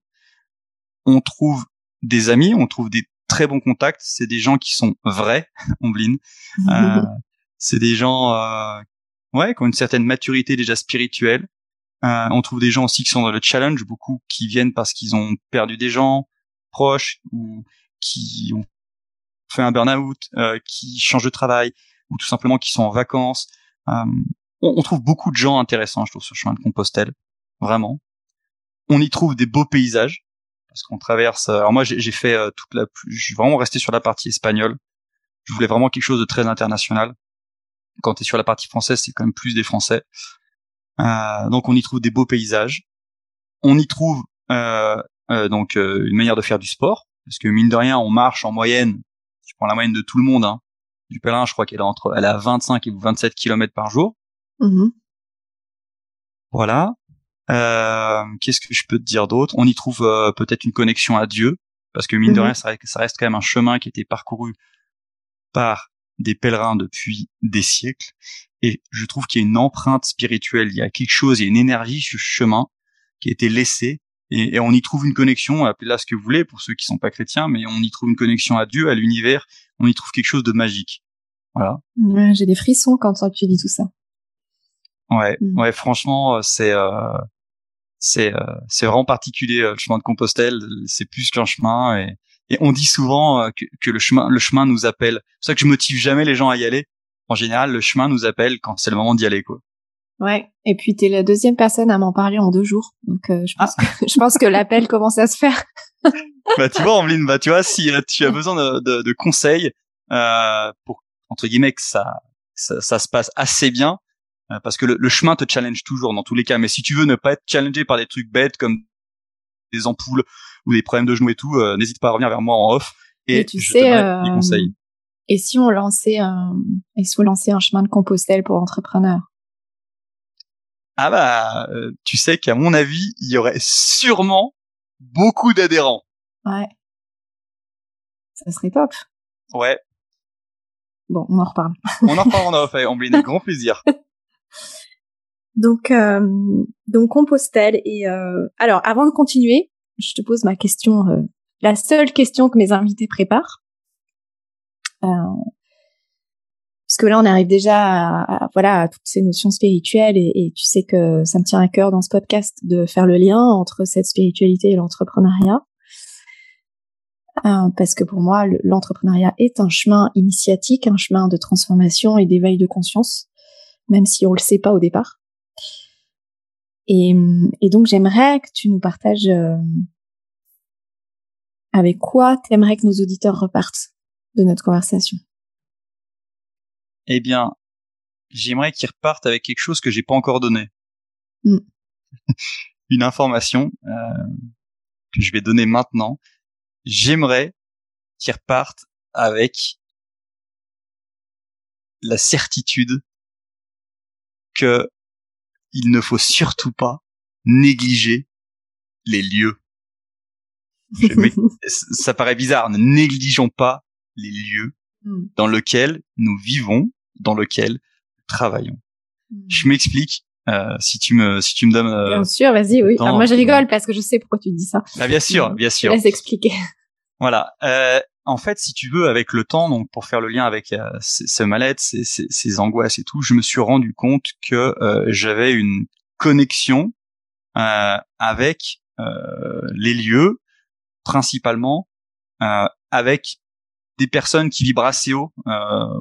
Speaker 2: On trouve des amis, on trouve des très bons contacts. C'est des gens qui sont vrais, Ombline. Euh, c'est des gens, euh, ouais, qui ont une certaine maturité déjà spirituelle. Euh, on trouve des gens aussi qui sont dans le challenge, beaucoup qui viennent parce qu'ils ont perdu des gens proches ou qui ont fait un burn-out, euh, qui changent de travail. ou tout simplement qui sont en vacances. Euh, on, trouve beaucoup de gens intéressants, je trouve, sur le chemin de Compostelle, vraiment. On y trouve des beaux paysages parce qu'on traverse. Alors moi, j'ai fait toute la, je suis vraiment resté sur la partie espagnole. Je voulais vraiment quelque chose de très international. Quand tu es sur la partie française, c'est quand même plus des Français. Euh, donc on y trouve des beaux paysages. On y trouve euh, euh, donc euh, une manière de faire du sport, parce que mine de rien, on marche en moyenne. Je prends la moyenne de tout le monde. Hein, du pèlerin, je crois qu'elle est entre, elle a 25 et 27 km par jour.
Speaker 1: Mmh.
Speaker 2: Voilà. Euh, Qu'est-ce que je peux te dire d'autre? On y trouve euh, peut-être une connexion à Dieu, parce que mine de mmh. rien, ça, ça, reste quand même un chemin qui a été parcouru par des pèlerins depuis des siècles. Et je trouve qu'il y a une empreinte spirituelle, il y a quelque chose, il y a une énergie sur ce chemin qui a été laissée. Et, on y trouve une connexion, appelez-la ce que vous voulez pour ceux qui sont pas chrétiens, mais on y trouve une connexion à Dieu, à l'univers, on y trouve quelque chose de magique. Voilà.
Speaker 1: Ouais, j'ai des frissons quand tu dis tout ça.
Speaker 2: Ouais, mm. ouais, franchement, c'est euh, c'est euh, c'est vraiment particulier euh, le chemin de Compostelle. C'est plus qu'un chemin et et on dit souvent euh, que, que, le chemin, le chemin nous appelle. C'est ça que je motive jamais les gens à y aller. En général, le chemin nous appelle quand c'est le moment d'y aller, quoi.
Speaker 1: Ouais. Et puis t'es la deuxième personne à m'en parler en deux jours, donc euh, je pense ah. que je pense que l'appel commence à se faire.
Speaker 2: bah tu vois, Ambline, bah tu vois, si euh, tu as besoin de, de, de conseils euh, pour entre guillemets que ça, ça, ça se passe assez bien, parce que le, le, chemin te challenge toujours dans tous les cas. Mais si tu veux ne pas être challengé par des trucs bêtes comme des ampoules ou des problèmes de genoux et tout, euh, n'hésite pas à revenir vers moi en off et, tu je sais, te donnerai des euh, conseils.
Speaker 1: Et si on lançait un, et si on lançait un chemin de Compostelle pour l'entrepreneur
Speaker 2: Ah bah, euh, tu sais qu'à mon avis, il y aurait sûrement beaucoup d'adhérents.
Speaker 1: Ouais. Ça serait top.
Speaker 2: Ouais.
Speaker 1: Bon, on en reparle.
Speaker 2: on en reparle en off, on avec grand plaisir.
Speaker 1: Donc, euh, donc Compostelle. Et euh, alors, avant de continuer, je te pose ma question, euh, la seule question que mes invités préparent. Euh, parce que là, on arrive déjà à, voilà à toutes ces notions spirituelles et, et, tu sais que ça me tient à cœur dans ce podcast de faire le lien entre cette spiritualité et l'entrepreneuriat. Parce que pour moi, l'entrepreneuriat est un chemin initiatique, un chemin de transformation et d'éveil de conscience, même si on le sait pas au départ. Et, et donc j'aimerais que tu nous partages euh, avec quoi t'aimerais que nos auditeurs repartent de notre conversation?
Speaker 2: Eh bien, j'aimerais qu'ils repartent avec quelque chose que j'ai pas encore donné.
Speaker 1: Mm.
Speaker 2: Une information euh, que je vais donner maintenant. J'aimerais qu'ils repartent avec la certitude que il ne faut surtout pas négliger les lieux. ça paraît bizarre, ne négligeons pas les lieux hmm. dans lesquels nous vivons, dans lesquels nous travaillons. Hmm. Je m'explique. Euh, si tu me si tu me donnes
Speaker 1: euh, bien sûr vas-y oui moi je rigole parce que je sais pourquoi tu dis ça
Speaker 2: bah, bien sûr bien sûr
Speaker 1: laisse expliquer
Speaker 2: voilà euh, en fait, si tu veux, avec le temps, donc pour faire le lien avec euh, ces, mallettes, ces, ces, angoisses et tout, je me suis rendu compte que euh, j'avais une connexion euh, avec euh, les lieux, principalement avec des personnes qui vibrent assez haut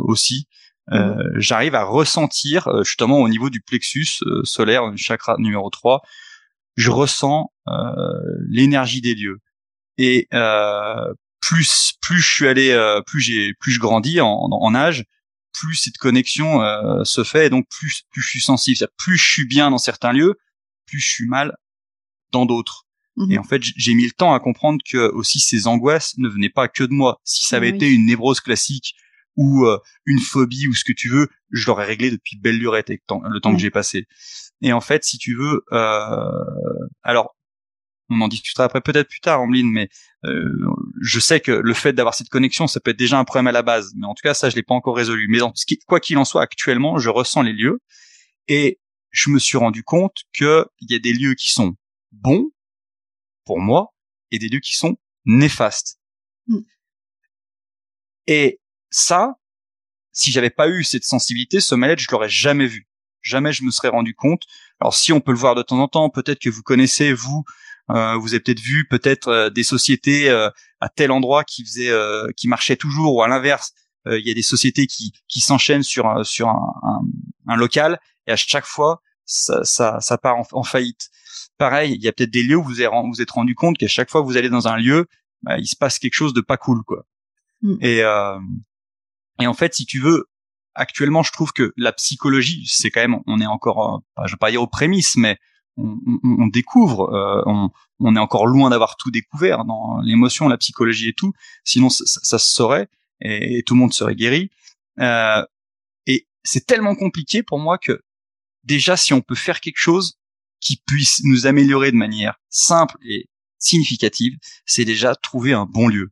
Speaker 2: aussi. Mmh. J'arrive à ressentir justement au niveau du plexus solaire, du chakra numéro 3, je ressens l'énergie des lieux. Et euh, plus plus je suis allé, euh, plus j'ai plus je grandis en, en, âge, plus cette connexion euh, se fait, et donc plus plus je suis sensible. Plus je suis bien dans certains lieux, plus je suis mal dans d'autres. Mhm. Et en fait, j'ai mis le temps à comprendre que aussi ces angoisses ne venaient pas que de moi. Si ça avait été une névrose classique ou euh, une phobie ou ce que tu veux, je l'aurais réglé depuis belle lurette avec le temps que j'ai passé. Et en fait, si tu veux, euh, alors on en discutera après peut-être plus tard, Ambline, mais euh, je sais que le fait d'avoir cette connexion, ça peut être déjà un problème à la base. Mais en tout cas, ça, je l'ai pas encore résolu. Mais quoi qu'il en soit, actuellement, je ressens les lieux et je me suis rendu compte qu'il y a des lieux qui sont bons pour moi et des lieux qui sont néfastes. Mm. Et ça, si j'avais pas eu cette sensibilité, ce mal je l'aurais jamais vu. Jamais je me serais rendu compte. Alors si on peut le voir de temps en temps, peut-être que vous connaissez vous euh, vous avez peut-être vu peut-être euh, des sociétés euh, à tel endroit qui faisaient, qui marchaient toujours, ou à l'inverse, il y a des sociétés qui qui s'enchaînent sur sur un, un, local et à chaque fois ça ça, ça part en, faillite. Pareil, il y a peut-être des lieux où vous êtes vous êtes rendu compte qu'à chaque fois que vous allez dans un lieu, bah, il se passe quelque chose de pas cool quoi. Mm. Et et en fait, si tu veux, actuellement, je trouve que la psychologie, c'est quand même, on est encore, je vais pas dire aux prémices, mais on, on, découvre, euh, on, on, est encore loin d'avoir tout découvert dans l'émotion, la psychologie et tout. Sinon, ça, ça, se saurait et, tout le monde serait guéri. Euh, et c'est tellement compliqué pour moi que déjà, si on peut faire quelque chose qui puisse nous améliorer de manière simple et significative, c'est déjà trouver un bon lieu.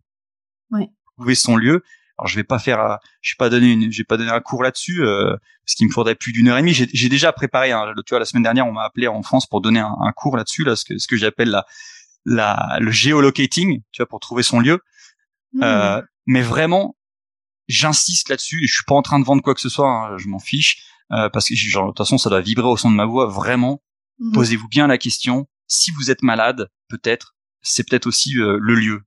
Speaker 1: Ouais.
Speaker 2: Trouver son lieu. Alors je vais pas faire, euh, je vais pas donner une, je vais pas donner un cours là-dessus euh, parce qu'il me faudrait plus d'une heure et demie. J'ai déjà préparé. Hein, tu vois, la semaine dernière, on m'a appelé en France pour donner un, un cours là-dessus, là, ce que ce que j'appelle la, la le géolocating, tu vois, pour trouver son lieu. Mmh. Euh, mais vraiment, j'insiste là-dessus. Je suis pas en train de vendre quoi que ce soit. Hein, je m'en fiche euh, parce que genre, de toute façon, ça doit vibrer au son de ma voix. Vraiment, mmh. posez-vous bien la question. Si vous êtes malade, peut-être, c'est peut-être aussi euh, le lieu.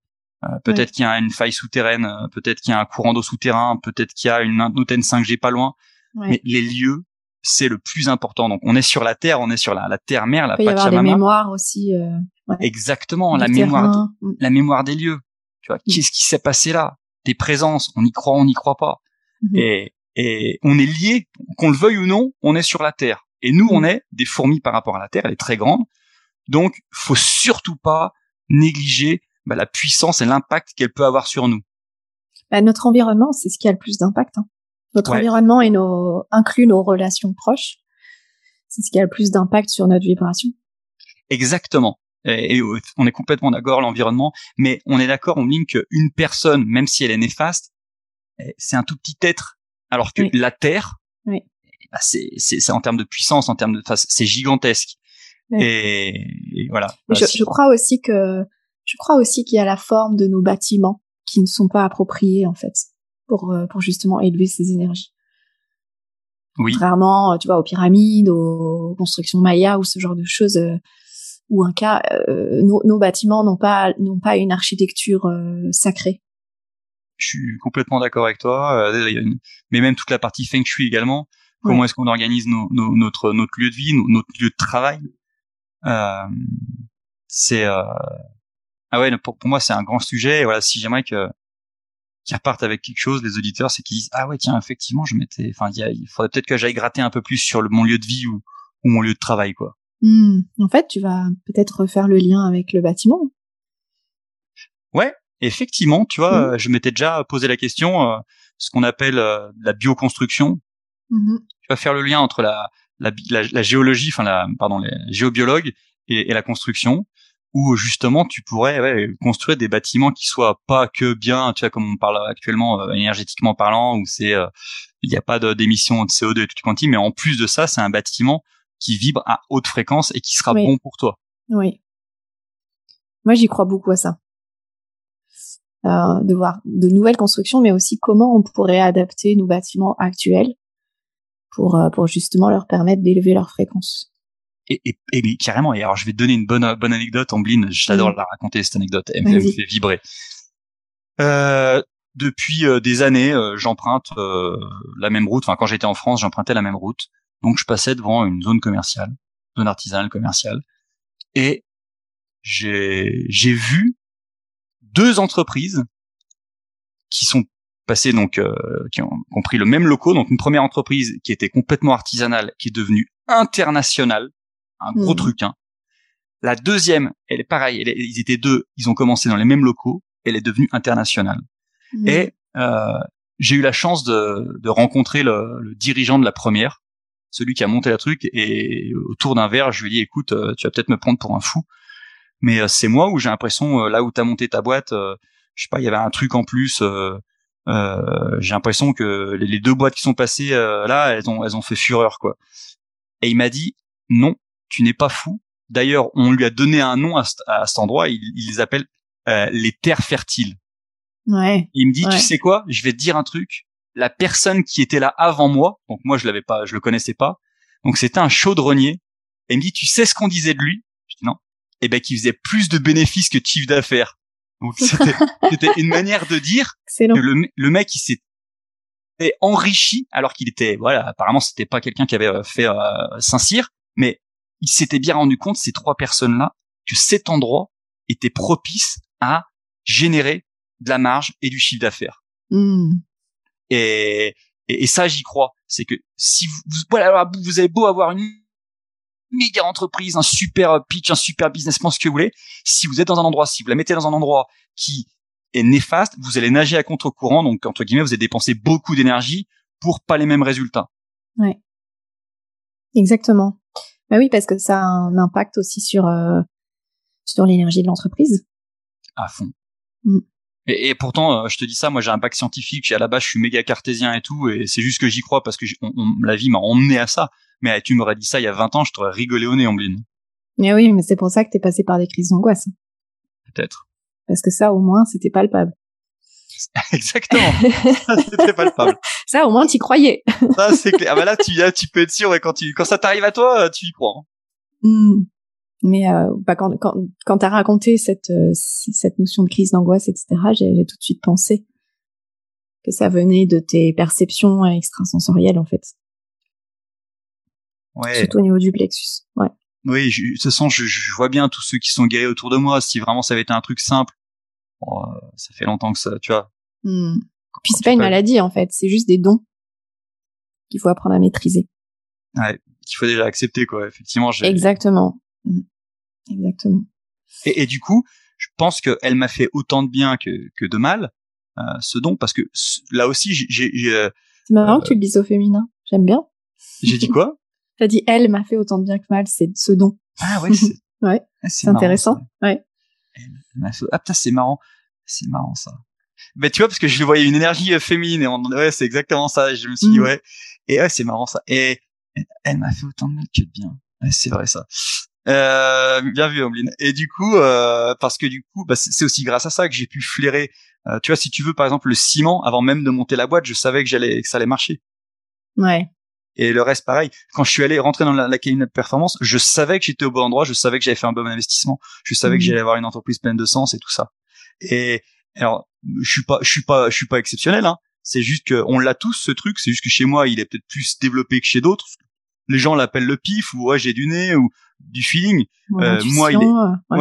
Speaker 2: Euh, peut-être qu'il y a une faille souterraine, euh, peut-être qu'il y a un courant d'eau souterrain, peut-être qu'il y a une antenne 5G pas loin. Mais les lieux, c'est le plus important. Donc on est sur la terre, on est sur la, la terre mère, la
Speaker 1: Il peut y avoir des mémoires aussi. Euh,
Speaker 2: Exactement, la mémoire, mm. la mémoire des lieux. Tu vois, mm. qu'est-ce qui s'est passé là? Des présences, on y croit, on n'y croit pas. Mm-hmm. Et, et on est lié, qu'on le veuille ou non, on est sur la terre. Et nous, on mm. est des fourmis par rapport à la terre, elle est très grande. Donc, faut surtout pas négliger bah, la puissance et l'impact qu'elle peut avoir sur nous.
Speaker 1: Bah, notre environnement, c'est ce qui a le plus d'impact. Hein. Notre environnement et nos inclut nos relations proches. C'est ce qui a le plus d'impact sur notre vibration.
Speaker 2: Exactement. Et, on est complètement d'accord l'environnement, mais on est d'accord, on ligne qu'une personne, même si elle est néfaste, eh, c'est un tout petit être, alors que la Terre,
Speaker 1: oui.
Speaker 2: bah c'est, c'est, en termes de puissance, en termes de, c'est gigantesque. Et, voilà.
Speaker 1: je, bah, je, crois aussi que je crois aussi qu'il y a la forme de nos bâtiments qui ne sont pas appropriés en fait pour euh, pour justement élever ces énergies.
Speaker 2: Oui.
Speaker 1: Contrairement, euh, tu vois, aux pyramides, aux constructions mayas ou ce genre de choses, euh, ou un cas, nos, nos, bâtiments n'ont pas n'ont pas une architecture sacrée.
Speaker 2: Je suis complètement d'accord avec toi. Mais même toute la partie feng shui également. Comment est-ce qu'on organise nos, nos, notre notre lieu de vie, notre lieu de travail? C'est ah ouais, pour, pour moi c'est un grand sujet. Et voilà, si j'aimerais que qu'ils repartent avec quelque chose, les auditeurs, c'est qu'ils disent ah ouais tiens effectivement je m'étais, enfin il faudrait peut-être que j'aille gratter un peu plus sur le, mon lieu de vie ou, ou mon lieu de travail quoi.
Speaker 1: Hmm. En fait, tu vas peut-être refaire le lien avec le bâtiment.
Speaker 2: Ouais, effectivement, tu vois, hmm. je m'étais déjà posé la question, euh, ce qu'on appelle euh, la bioconstruction.
Speaker 1: Hmm.
Speaker 2: Tu vas faire le lien entre la la, la, géologie, enfin la pardon, les géobiologues et, et la construction où justement tu pourrais ouais, construire des bâtiments qui soient pas que bien, tu vois, comme on parle actuellement euh, énergétiquement parlant, où c'est euh, il n'y a pas d'émissions de, CO2 et tout quanti, mais en plus de ça, c'est un bâtiment qui vibre à haute fréquence et qui sera bon pour toi.
Speaker 1: Oui. Moi, j'y crois beaucoup à ça. Euh, de voir de nouvelles constructions, mais aussi comment on pourrait adapter nos bâtiments actuels pour, pour justement leur permettre d'élever leur fréquence
Speaker 2: et, et, et, carrément. Et alors, je vais te donner une bonne bonne anecdote, Ambline. J'adore mm. la raconter cette anecdote. Elle, me fait vibrer. Euh, depuis euh, des années, euh, j'emprunte euh, la même route. Enfin, quand j'étais en France, j'empruntais la même route. Donc, je passais devant une zone commerciale, zone artisanale commerciale, et j'ai j'ai vu deux entreprises qui sont passées donc qui ont compris le même locaux. Donc, une première entreprise qui était complètement artisanale, qui est devenue internationale un gros hmm. truc. Hein. La deuxième, elle est pareille, ils étaient deux, ils ont commencé dans les mêmes locaux, elle est devenue internationale. Hmm. Et euh, j'ai eu la chance de, de rencontrer le, le, dirigeant de la première, celui qui a monté la truc, et autour d'un verre, je lui ai dit, écoute, euh, tu vas peut-être me prendre pour un fou, mais euh, c'est moi où j'ai l'impression, là où tu as monté ta boîte, je sais pas, il y avait un truc en plus. Euh, j'ai l'impression que les, les, deux boîtes qui sont passées là, elles ont, elles ont fait fureur quoi. Et il m'a dit non, tu n'es pas fou. D'ailleurs, on lui a donné un nom à, cet endroit. Il, les appelle euh, les terres fertiles.
Speaker 1: Ouais.
Speaker 2: Il me dit, tu sais quoi Je vais te dire un truc. La personne qui était là avant moi, donc moi je l'avais pas, je le connaissais pas. Donc c'était un chaudronnier. Et il me dit, tu sais ce qu'on disait de lui? Je dis non. Eh ben, qu'il faisait plus de bénéfices que de chiffre d'affaires. Donc c'était une manière de dire que le, le mec il s'est enrichi alors qu'il était voilà apparemment c'était pas quelqu'un qui avait euh, fait euh, Saint-Cyr mais il s'était bien rendu compte ces trois personnes là que cet endroit était propice à générer de la marge et du chiffre d'affaires.
Speaker 1: Hmm.
Speaker 2: et, et, et ça j'y crois. C'est que si vous, voilà vous avez beau avoir une méga entreprise un super pitch un super business plan ce que vous voulez. Si vous êtes dans un endroit si vous la mettez dans un endroit qui est néfaste vous allez nager à contre-courant. Donc entre guillemets vous allez dépenser beaucoup d'énergie pour pas les mêmes résultats.
Speaker 1: Exactement. Bah oui, parce que ça a un impact aussi sur euh, sur l'énergie de l'entreprise.
Speaker 2: à fond.
Speaker 1: Mm.
Speaker 2: Et, et pourtant, euh, je te dis ça, moi j'ai un bac scientifique, à la base je suis méga cartésien et tout, et c'est juste que j'y crois parce que j'- on- on- la vie m'a emmené à ça. Mais euh, tu m'aurais dit ça il y a 20 ans, je t'aurais rigolé au nez, Ambline.
Speaker 1: Mais oui, mais c'est pour ça que t'es passé par des crises d'angoisse.
Speaker 2: Peut-être.
Speaker 1: Parce que ça, au moins, c'était palpable.
Speaker 2: Exactement. Ça, C'était palpable.
Speaker 1: Ça, au moins, t'y croyais.
Speaker 2: Ça, c'est clair. Ah bah là, tu, là, tu peux être sûr, et quand, tu, quand ça t'arrive à toi, euh, tu y crois. hein.
Speaker 1: Hmm. Mais euh, bah, quand, quand, quand t'as raconté cette, euh, cette notion de crise d'angoisse, etc., j'ai j'ai tout de suite pensé que ça venait de tes perceptions extrasensorielles, en fait.
Speaker 2: Ouais.
Speaker 1: Surtout au niveau du plexus. Ouais.
Speaker 2: Oui, je, de toute façon, je, je vois bien tous ceux qui sont guéris autour de moi. Si vraiment ça avait été un truc simple, euh, ça fait longtemps que ça, tu vois.
Speaker 1: Hmm. Puis c'est pas une maladie, en fait. C'est juste des dons qu'il faut apprendre à maîtriser.
Speaker 2: Ouais, qu'il faut déjà accepter, quoi. Effectivement, j'ai.
Speaker 1: Exactement. Hmm. Exactement.
Speaker 2: Et, et du coup, je pense qu'elle m'a fait autant de bien que, que de mal, euh, ce don, parce que là aussi, j'ai- euh,
Speaker 1: C'est marrant
Speaker 2: Euh,
Speaker 1: que tu le dises au féminin. J'aime bien.
Speaker 2: j'ai dit quoi?
Speaker 1: T'as dit elle m'a fait autant de bien que mal, c'est ce don.
Speaker 2: Ah ouais, c'est
Speaker 1: Ouais,
Speaker 2: ah,
Speaker 1: C'est intéressant. Ouais.
Speaker 2: Elle m'a fait- Ah putain, c'est marrant. C'est marrant ça. Mais tu vois, parce que je voyais une énergie euh, féminine et on... ouais, c'est exactement ça. Et je me suis dit
Speaker 1: Mm.
Speaker 2: ouais. Et ouais, c'est marrant ça. Et elle m'a fait autant de mal que de bien. Ouais, c'est vrai ça. Euh, bien vu, Omeline. Et du coup, euh, parce que du coup, bah, c'est aussi grâce à ça que j'ai pu flairer. euh, tu vois, si tu veux, par exemple, le ciment, avant même de monter la boîte, je savais que j'allais, que ça allait marcher.
Speaker 1: Ouais.
Speaker 2: Et le reste, pareil. Quand je suis allé rentrer dans la, la cabinet de performance, je savais que j'étais au bon endroit, je savais que j'avais fait un bon investissement, je savais que
Speaker 1: Mhm.
Speaker 2: j'allais avoir une entreprise pleine de sens et tout ça. Et alors, je suis pas, je suis pas, je suis pas exceptionnel. Hein. C'est juste que on l'a tous ce truc. C'est juste que chez moi, il est peut-être plus développé que chez d'autres. Les gens l'appellent le pif ou ouais, j'ai du nez ou du feeling. Euh, moi, il est-
Speaker 1: euh, ouais.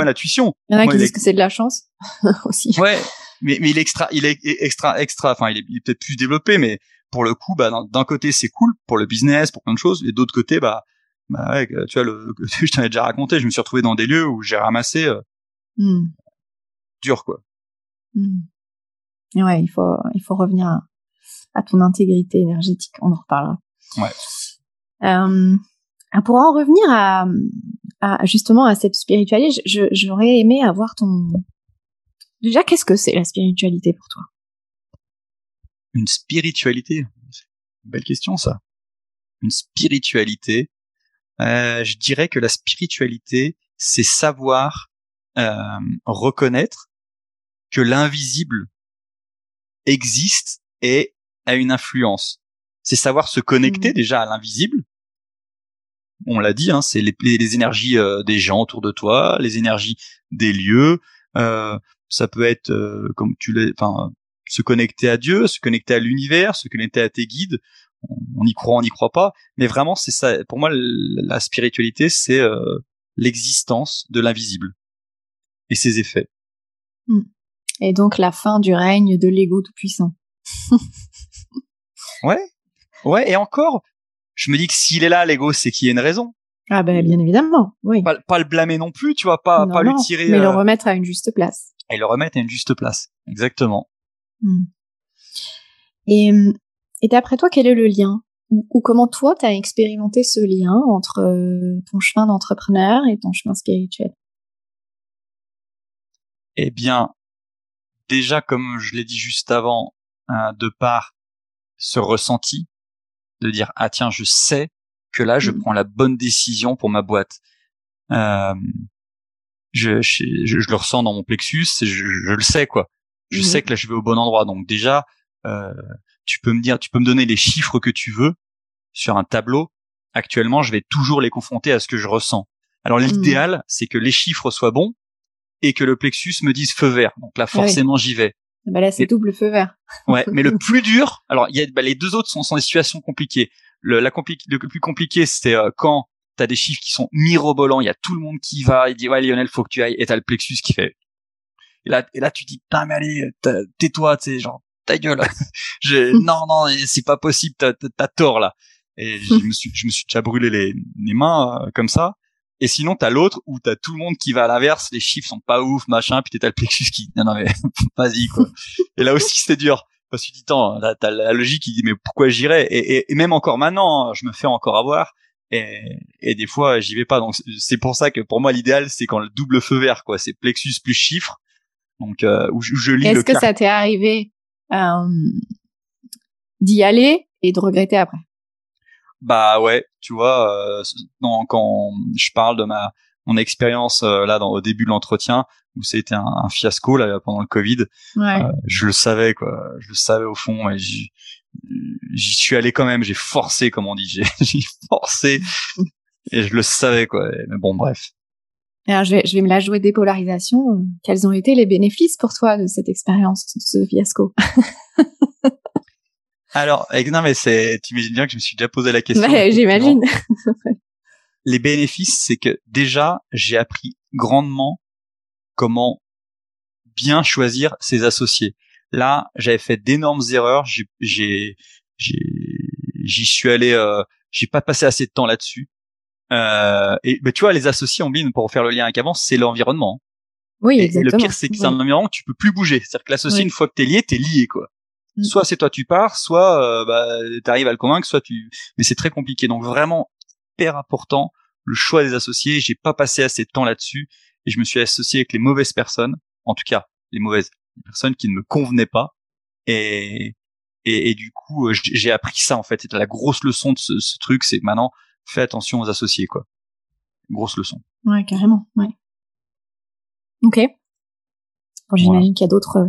Speaker 1: Il y en a
Speaker 2: moi,
Speaker 1: qui disent
Speaker 2: est-
Speaker 1: que c'est de la chance aussi.
Speaker 2: Ouais, mais mais il est extra, il est extra extra. Enfin, il est, il est peut-être plus développé, mais pour le coup, bah d'un- côté c'est cool pour le business, pour plein de choses, et d'autre côté, bah bah ouais, tu vois, le, je t'en ai déjà raconté, je me suis retrouvé dans des lieux où j'ai ramassé euh,
Speaker 1: Hmm.
Speaker 2: Dur quoi.
Speaker 1: Et Ouais, il faut, il faut revenir à, à ton intégrité énergétique. On en reparlera.
Speaker 2: Ouais.
Speaker 1: Euh, ah, pour en revenir à, à justement à cette spiritualité, j'aurais aimé avoir ton. Déjà, qu'est-ce que c'est la spiritualité pour toi?
Speaker 2: Une spiritualité, une belle question ça. Une spiritualité, euh, je dirais que la spiritualité, c'est savoir euh, reconnaître que l'invisible existe et a une influence. C'est savoir se connecter
Speaker 1: Mhm.
Speaker 2: déjà à l'invisible. On l'a dit, hein, c'est les, les- énergies euh, des gens autour de toi, les énergies des lieux. euh, ça peut être euh, comme tu l'as, enfin, se connecter à Dieu, se connecter à l'univers, se connecter à tes guides. On, on y croit, on n'y croit pas, mais vraiment, c'est ça. Pour moi, la spiritualité, c'est euh, l'existence de l'invisible et ses effets.
Speaker 1: Et donc la fin du règne de l'ego tout-puissant.
Speaker 2: Ouais, ouais. Et encore, je me dis que s'il est là, l'ego, c'est qu'il y a une raison.
Speaker 1: Ah ben bien évidemment, oui.
Speaker 2: Pas, pas le blâmer non plus, tu vois, pas,
Speaker 1: Non,
Speaker 2: pas lui tirer
Speaker 1: mais le
Speaker 2: euh,
Speaker 1: remettre à une juste place.
Speaker 2: et le remettre à une juste place. Exactement.
Speaker 1: Hmm. Et, et d'après toi, quel est le lien? Ou, ou comment toi, tu as expérimenté ce lien entre euh, ton chemin d'entrepreneur et ton chemin spirituel?
Speaker 2: Eh bien, déjà, comme je l'ai dit juste avant, hein, de par ce ressenti, de dire ah tiens, je sais que là, je
Speaker 1: Mhm.
Speaker 2: prends la bonne décision pour ma boîte. Euh, je, je, je- je le ressens dans mon plexus, et je, je le sais quoi. Je
Speaker 1: Mhm.
Speaker 2: sais que là, je vais au bon endroit. Donc déjà, euh, tu peux me dire, tu peux me donner les chiffres que tu veux sur un tableau. Actuellement, je vais toujours les confronter à ce que je ressens. Alors l'idéal, c'est que les chiffres soient bons et que le plexus me dise feu vert. Donc là,
Speaker 1: Ah oui.
Speaker 2: forcément, j'y vais.
Speaker 1: Bah là, c'est double feu vert.
Speaker 2: ouais, mais le plus dur, alors il y a bah, les deux autres sont, sont des situations compliquées. Le, la le plus compliqué, c'est euh, quand t'as des chiffres qui sont mirobolants, il y a tout le monde qui va, il dit ouais Lionel, faut que tu ailles, et t'as le plexus qui fait. Et là, et là tu dis putain mais allez, tais-toi, tu sais, genre ta gueule. non non, c'est pas possible, t'as as tort là. Et je me suis je me suis déjà brûlé les, les mains euh, comme ça. Et sinon, t'as l'autre où t'as tout le monde qui va à l'inverse, les chiffres sont pas ouf, machin, puis t'as le plexus qui, non, non, mais, vas-y, quoi. et là aussi, c'était dur. Parce que tu dis, tant, là, t'as la logique qui dit, mais pourquoi j'irais? Et, et, même encore maintenant, hein, je me fais encore avoir. Et, et des fois, j'y vais pas. Donc, c'est pour ça que pour moi, l'idéal, c'est quand le double feu vert, quoi. C'est plexus plus chiffres. Donc, euh, où, je, lis
Speaker 1: Est-ce que ça t'est arrivé, euh, d'y aller et de regretter après?
Speaker 2: Bah ouais, tu vois, euh, quand je parle de ma mon expérience euh, là dans au début de l'entretien où c'était un, un, fiasco là pendant le Covid,
Speaker 1: ouais. euh,
Speaker 2: je le savais quoi, je le savais au fond et j'y suis allé quand même, j'ai forcé comme on dit, j'ai forcé et je le savais quoi. Mais bon bref.
Speaker 1: Alors, je vais, je vais me la jouer dépolarisation. Quels ont été les bénéfices pour toi de cette expérience, de ce fiasco?
Speaker 2: alors, non, mais c'est, tu imagines bien que je me suis déjà posé la question.
Speaker 1: Ouais, j'imagine.
Speaker 2: Les bénéfices, c'est que déjà, j'ai appris grandement comment bien choisir ses associés. Là, j'avais fait d'énormes erreurs. J'ai, j'ai, j'y suis allé. Euh, j'ai pas passé assez de temps là-dessus. Euh, et mais tu vois, les associés en ligne, pour faire le lien avec avant, c'est l'environnement.
Speaker 1: Oui, exactement.
Speaker 2: Le pire, c'est que c'est un environnement que tu peux plus bouger. C'est-à-dire que l'associé, une fois que t'es lié, t'es lié, quoi. Mm. Soit c'est toi tu pars, soit euh, bah, tu arrives à le convaincre, soit tu. Mais c'est très compliqué. Donc vraiment hyper important le choix des associés. J'ai pas passé assez de temps là-dessus et je me suis associé avec les mauvaises personnes, en tout cas les mauvaises personnes qui ne me convenaient pas. Et et, et du coup euh, j'ai appris ça en fait. C'était la grosse leçon de ce, ce truc, c'est maintenant fais attention aux associés quoi. Grosse leçon.
Speaker 1: Ouais carrément. Ouais. Ok. Bon, j'imagine qu'il y a d'autres euh,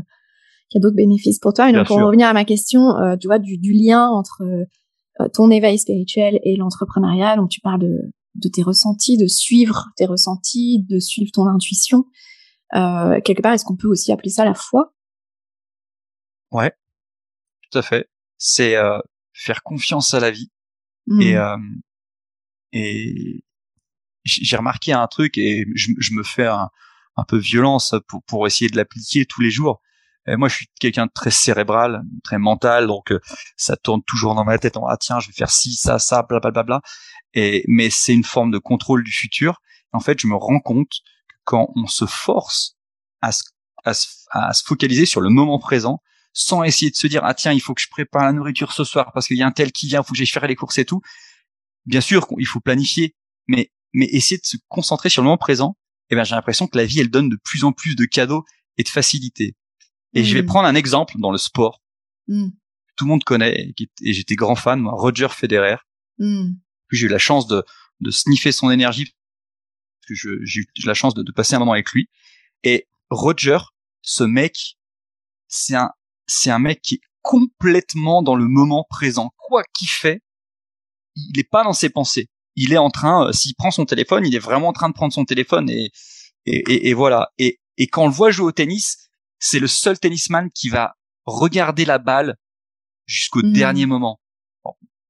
Speaker 1: qu'il y a d'autres bénéfices pour toi. Et donc, pour revenir à ma question, euh, tu vois, du, du, lien entre euh, ton éveil spirituel et l'entrepreneuriat. Donc, tu parles de, de, tes ressentis, de suivre tes ressentis, de suivre ton intuition. Euh, quelque part, est-ce qu'on peut aussi appeler ça la foi?
Speaker 2: Ouais, tout à fait. C'est euh, faire confiance à la vie. Et, mmh. et j'ai remarqué un truc et je, je me fais un, un peu violence pour, pour essayer de l'appliquer tous les jours moi, je suis quelqu'un de très cérébral, très mental, donc euh, ça tourne toujours dans ma tête. En, ah tiens, je vais faire ci, ça, ça, bla bla bla bla. Et mais c'est une forme de contrôle du futur. En fait, je me rends compte que quand on se force à se, à se, à se focaliser sur le moment présent, sans essayer de se dire ah tiens, il faut que je prépare la nourriture ce soir parce qu'il y a un tel qui vient, il faut que j'aille faire les courses et tout. Bien sûr, il faut planifier, mais mais essayer de se concentrer sur le moment présent. Eh ben, j'ai l'impression que la vie, elle donne de plus en plus de cadeaux et de facilité. Et je vais mm. prendre un exemple dans le sport.
Speaker 1: Mm.
Speaker 2: Tout le monde connaît et j'étais grand fan, moi, Roger Federer.
Speaker 1: Mm.
Speaker 2: Puis j'ai eu la chance de, de sniffer son énergie parce que j'ai eu la chance de, de, passer un moment avec lui. Et Roger, ce mec, c'est un, c'est un mec qui est complètement dans le moment présent. Quoi qu'il fait, il est pas dans ses pensées. Il est en train, euh, s'il prend son téléphone, il est vraiment en train de prendre son téléphone et, et, et, et voilà. Et, et quand on le voit jouer au tennis, c'est le seul tennisman qui va regarder la balle jusqu'au hmm. dernier moment.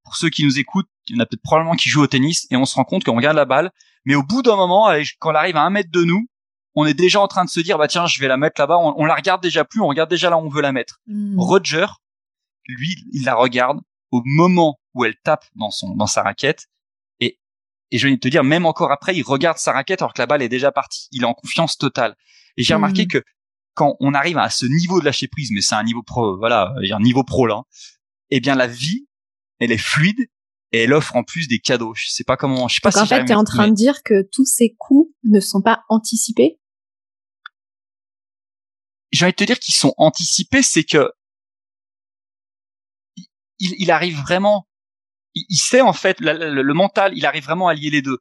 Speaker 2: pour ceux qui nous écoutent, il y en a peut-être probablement qui jouent au tennis et on se rend compte qu'on regarde la balle, mais au bout d'un moment, quand elle arrive à un mètre de nous, on est déjà en train de se dire bah tiens, je vais la mettre là-bas. On, la regarde déjà plus, on regarde déjà là où on veut la mettre.
Speaker 1: Hmm.
Speaker 2: Roger, lui, il la regarde au moment où elle tape dans son dans sa raquette et et je vais te dire même encore après, il regarde sa raquette alors que la balle est déjà partie. Il est en confiance totale. Et j'ai remarqué hmm. que quand on arrive à ce niveau de lâcher prise, mais c'est un niveau pro, voilà, il y a un niveau pro là, eh bien la vie, elle est fluide et elle offre en plus des cadeaux. Je sais pas comment, je sais pas
Speaker 1: Donc en fait, tu es en train de dire que tous ces coups ne sont pas anticipés?
Speaker 2: J'ai envie de te dire qu'ils sont anticipés, c'est que il, il, arrive vraiment, il, sait en fait, le, le, mental, il arrive vraiment à lier les deux.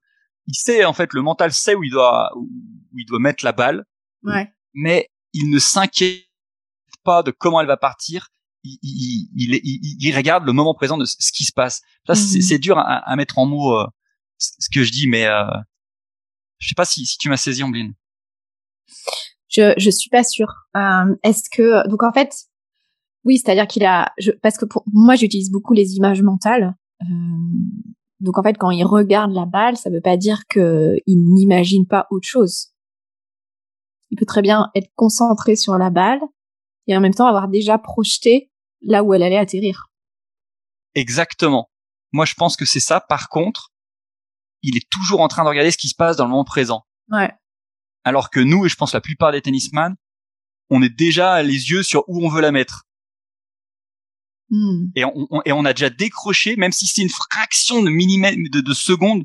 Speaker 2: Il sait en fait, le mental sait où il doit, où il doit mettre la balle.
Speaker 1: Ouais.
Speaker 2: Mais il ne s'inquiète pas de comment elle va partir. Il, il, il, regarde le moment présent de ce qui se passe. Ça, c'est mhm. dur à, mettre en mots euh, ce que je dis, mais euh, je sais pas si, si tu m'as saisi, Ambline.
Speaker 1: Je je suis pas sûre. Euh, Est-ce que donc en fait, oui, c'est-à-dire qu'il a je, parce que pour moi j'utilise beaucoup les images mentales. Euh, donc en fait, quand il regarde la balle, ça veut pas dire que il n'imagine pas autre chose. Il peut très bien être concentré sur la balle et en même temps avoir déjà projeté là où elle allait atterrir.
Speaker 2: Exactement. Moi, je pense que c'est ça. Par contre, il est toujours en train de regarder ce qui se passe dans le moment présent.
Speaker 1: Ouais.
Speaker 2: Alors que nous, et je pense la plupart des tennisman, on est déjà les yeux sur où on veut la mettre.
Speaker 1: Hmm.
Speaker 2: Et on, et on a déjà décroché, même si c'est une fraction de millimètre, de, de seconde,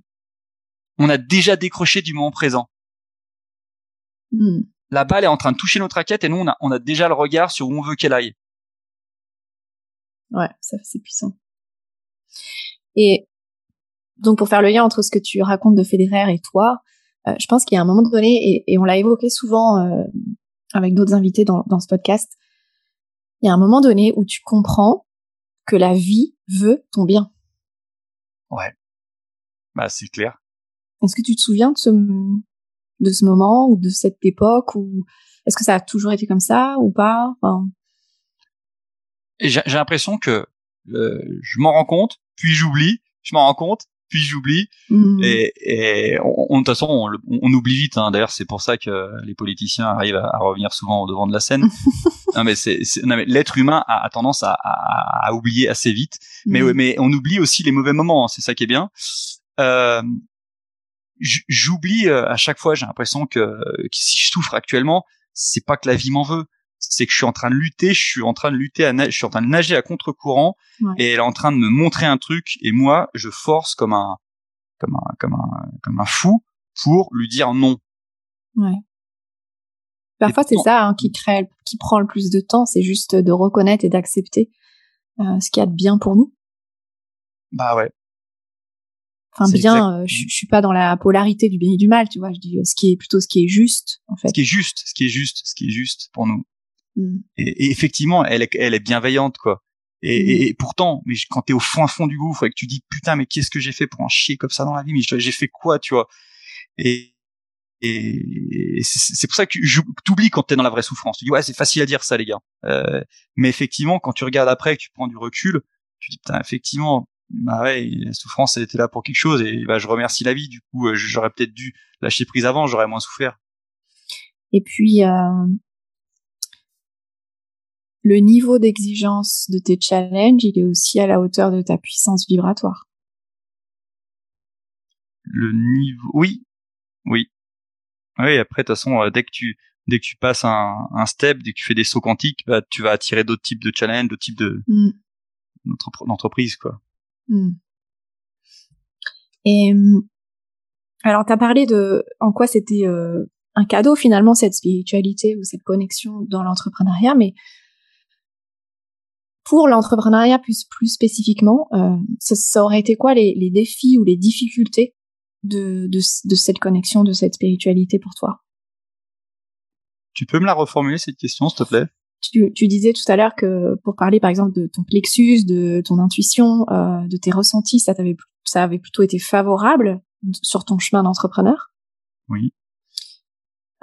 Speaker 2: on a déjà décroché du moment présent.
Speaker 1: Hmm.
Speaker 2: La balle est en train de toucher notre raquette et nous, on a, on a déjà le regard sur où on veut qu'elle aille.
Speaker 1: Ouais, ça c'est puissant. Et donc pour faire le lien entre ce que tu racontes de Federer et toi, euh, je pense qu'il y a un moment donné, et, et on l'a évoqué souvent euh, avec d'autres invités dans, dans ce podcast, il y a un moment donné où tu comprends que la vie veut ton bien.
Speaker 2: Ouais. Bah, c'est clair.
Speaker 1: Est-ce que tu te souviens de ce, de ce moment ou de cette époque ou est-ce que ça a toujours été comme ça ou pas? Enfin...
Speaker 2: J'ai l'impression que euh, je m'en rends compte, puis j'oublie, je m'en rends compte, puis j'oublie.
Speaker 1: Mmh.
Speaker 2: Et, et on, de toute façon, on, on oublie vite. Hein. D'ailleurs, c'est pour ça que les politiciens arrivent à, à, revenir souvent au devant de la scène. non, mais c'est, l'être humain a, a tendance à, à, à, oublier assez vite. Mmh. Mais, mais on oublie aussi les mauvais moments. Hein. C'est ça qui est bien. Euh, j'oublie à chaque fois. J'ai l'impression que, que si je souffre actuellement, c'est pas que la vie m'en veut c'est que je suis en train de lutter, je suis en train de lutter, à je suis en train de nager à contre-courant,
Speaker 1: ouais.
Speaker 2: et elle est en train de me montrer un truc, et moi, je force comme un, comme un, comme un, comme un fou pour lui dire non.
Speaker 1: Ouais. Parfois, c'est ça hein, qui crée, qui prend le plus de temps, c'est juste de reconnaître et d'accepter euh, ce qu'il y a de bien pour nous.
Speaker 2: Bah ouais.
Speaker 1: Enfin bien, euh, je, je suis pas dans la polarité du bien et du mal, tu vois. Je dis euh, ce qui est plutôt ce qui est juste, en fait.
Speaker 2: Ce qui est juste, ce qui est juste, ce qui est juste pour nous.
Speaker 1: Mm.
Speaker 2: Et, et, effectivement, elle est, elle est bienveillante, quoi. Et,
Speaker 1: Mm.
Speaker 2: et, et pourtant, mais quand t'es au fond fond du gouffre et que tu dis putain, mais qu'est-ce que j'ai fait pour en chier comme ça dans la vie? Mais j'ai fait quoi, tu vois? Et et c'est pour ça que tu oublies quand t'es dans la vraie souffrance. Tu dis ouais, c'est facile à dire ça, les gars. Euh, mais effectivement, quand tu regardes après, que tu prends du recul, tu dis putain, effectivement, bah ouais, la souffrance elle était là pour quelque chose et bah je remercie la vie. Du coup, euh, j'aurais peut-être dû lâcher prise avant, j'aurais moins souffert.
Speaker 1: Et puis euh, le niveau d'exigence de tes challenges, il est aussi à la hauteur de ta puissance vibratoire.
Speaker 2: Le niveau, oui, oui, oui. Après, de toute façon, euh, dès que tu dès que tu passes un, un step, dès que tu fais des sauts quantiques, bah, tu vas attirer d'autres types de challenges, d'autres types de
Speaker 1: mm.
Speaker 2: d'entreprises, quoi.
Speaker 1: Mm. Et alors, tu as parlé de en quoi c'était euh, un cadeau finalement cette spiritualité ou cette connexion dans l'entrepreneuriat, mais pour l'entrepreneuriat plus plus spécifiquement, euh, ça, aurait été quoi les, défis ou les difficultés de, de cette connexion, de cette spiritualité pour toi?
Speaker 2: Tu peux me la reformuler cette question, s'il te plaît?
Speaker 1: Tu, tu, disais tout à l'heure que pour parler par exemple de ton plexus, de ton intuition, euh, de tes ressentis, ça t'avait ça avait plutôt été favorable sur ton chemin d'entrepreneur?
Speaker 2: Oui.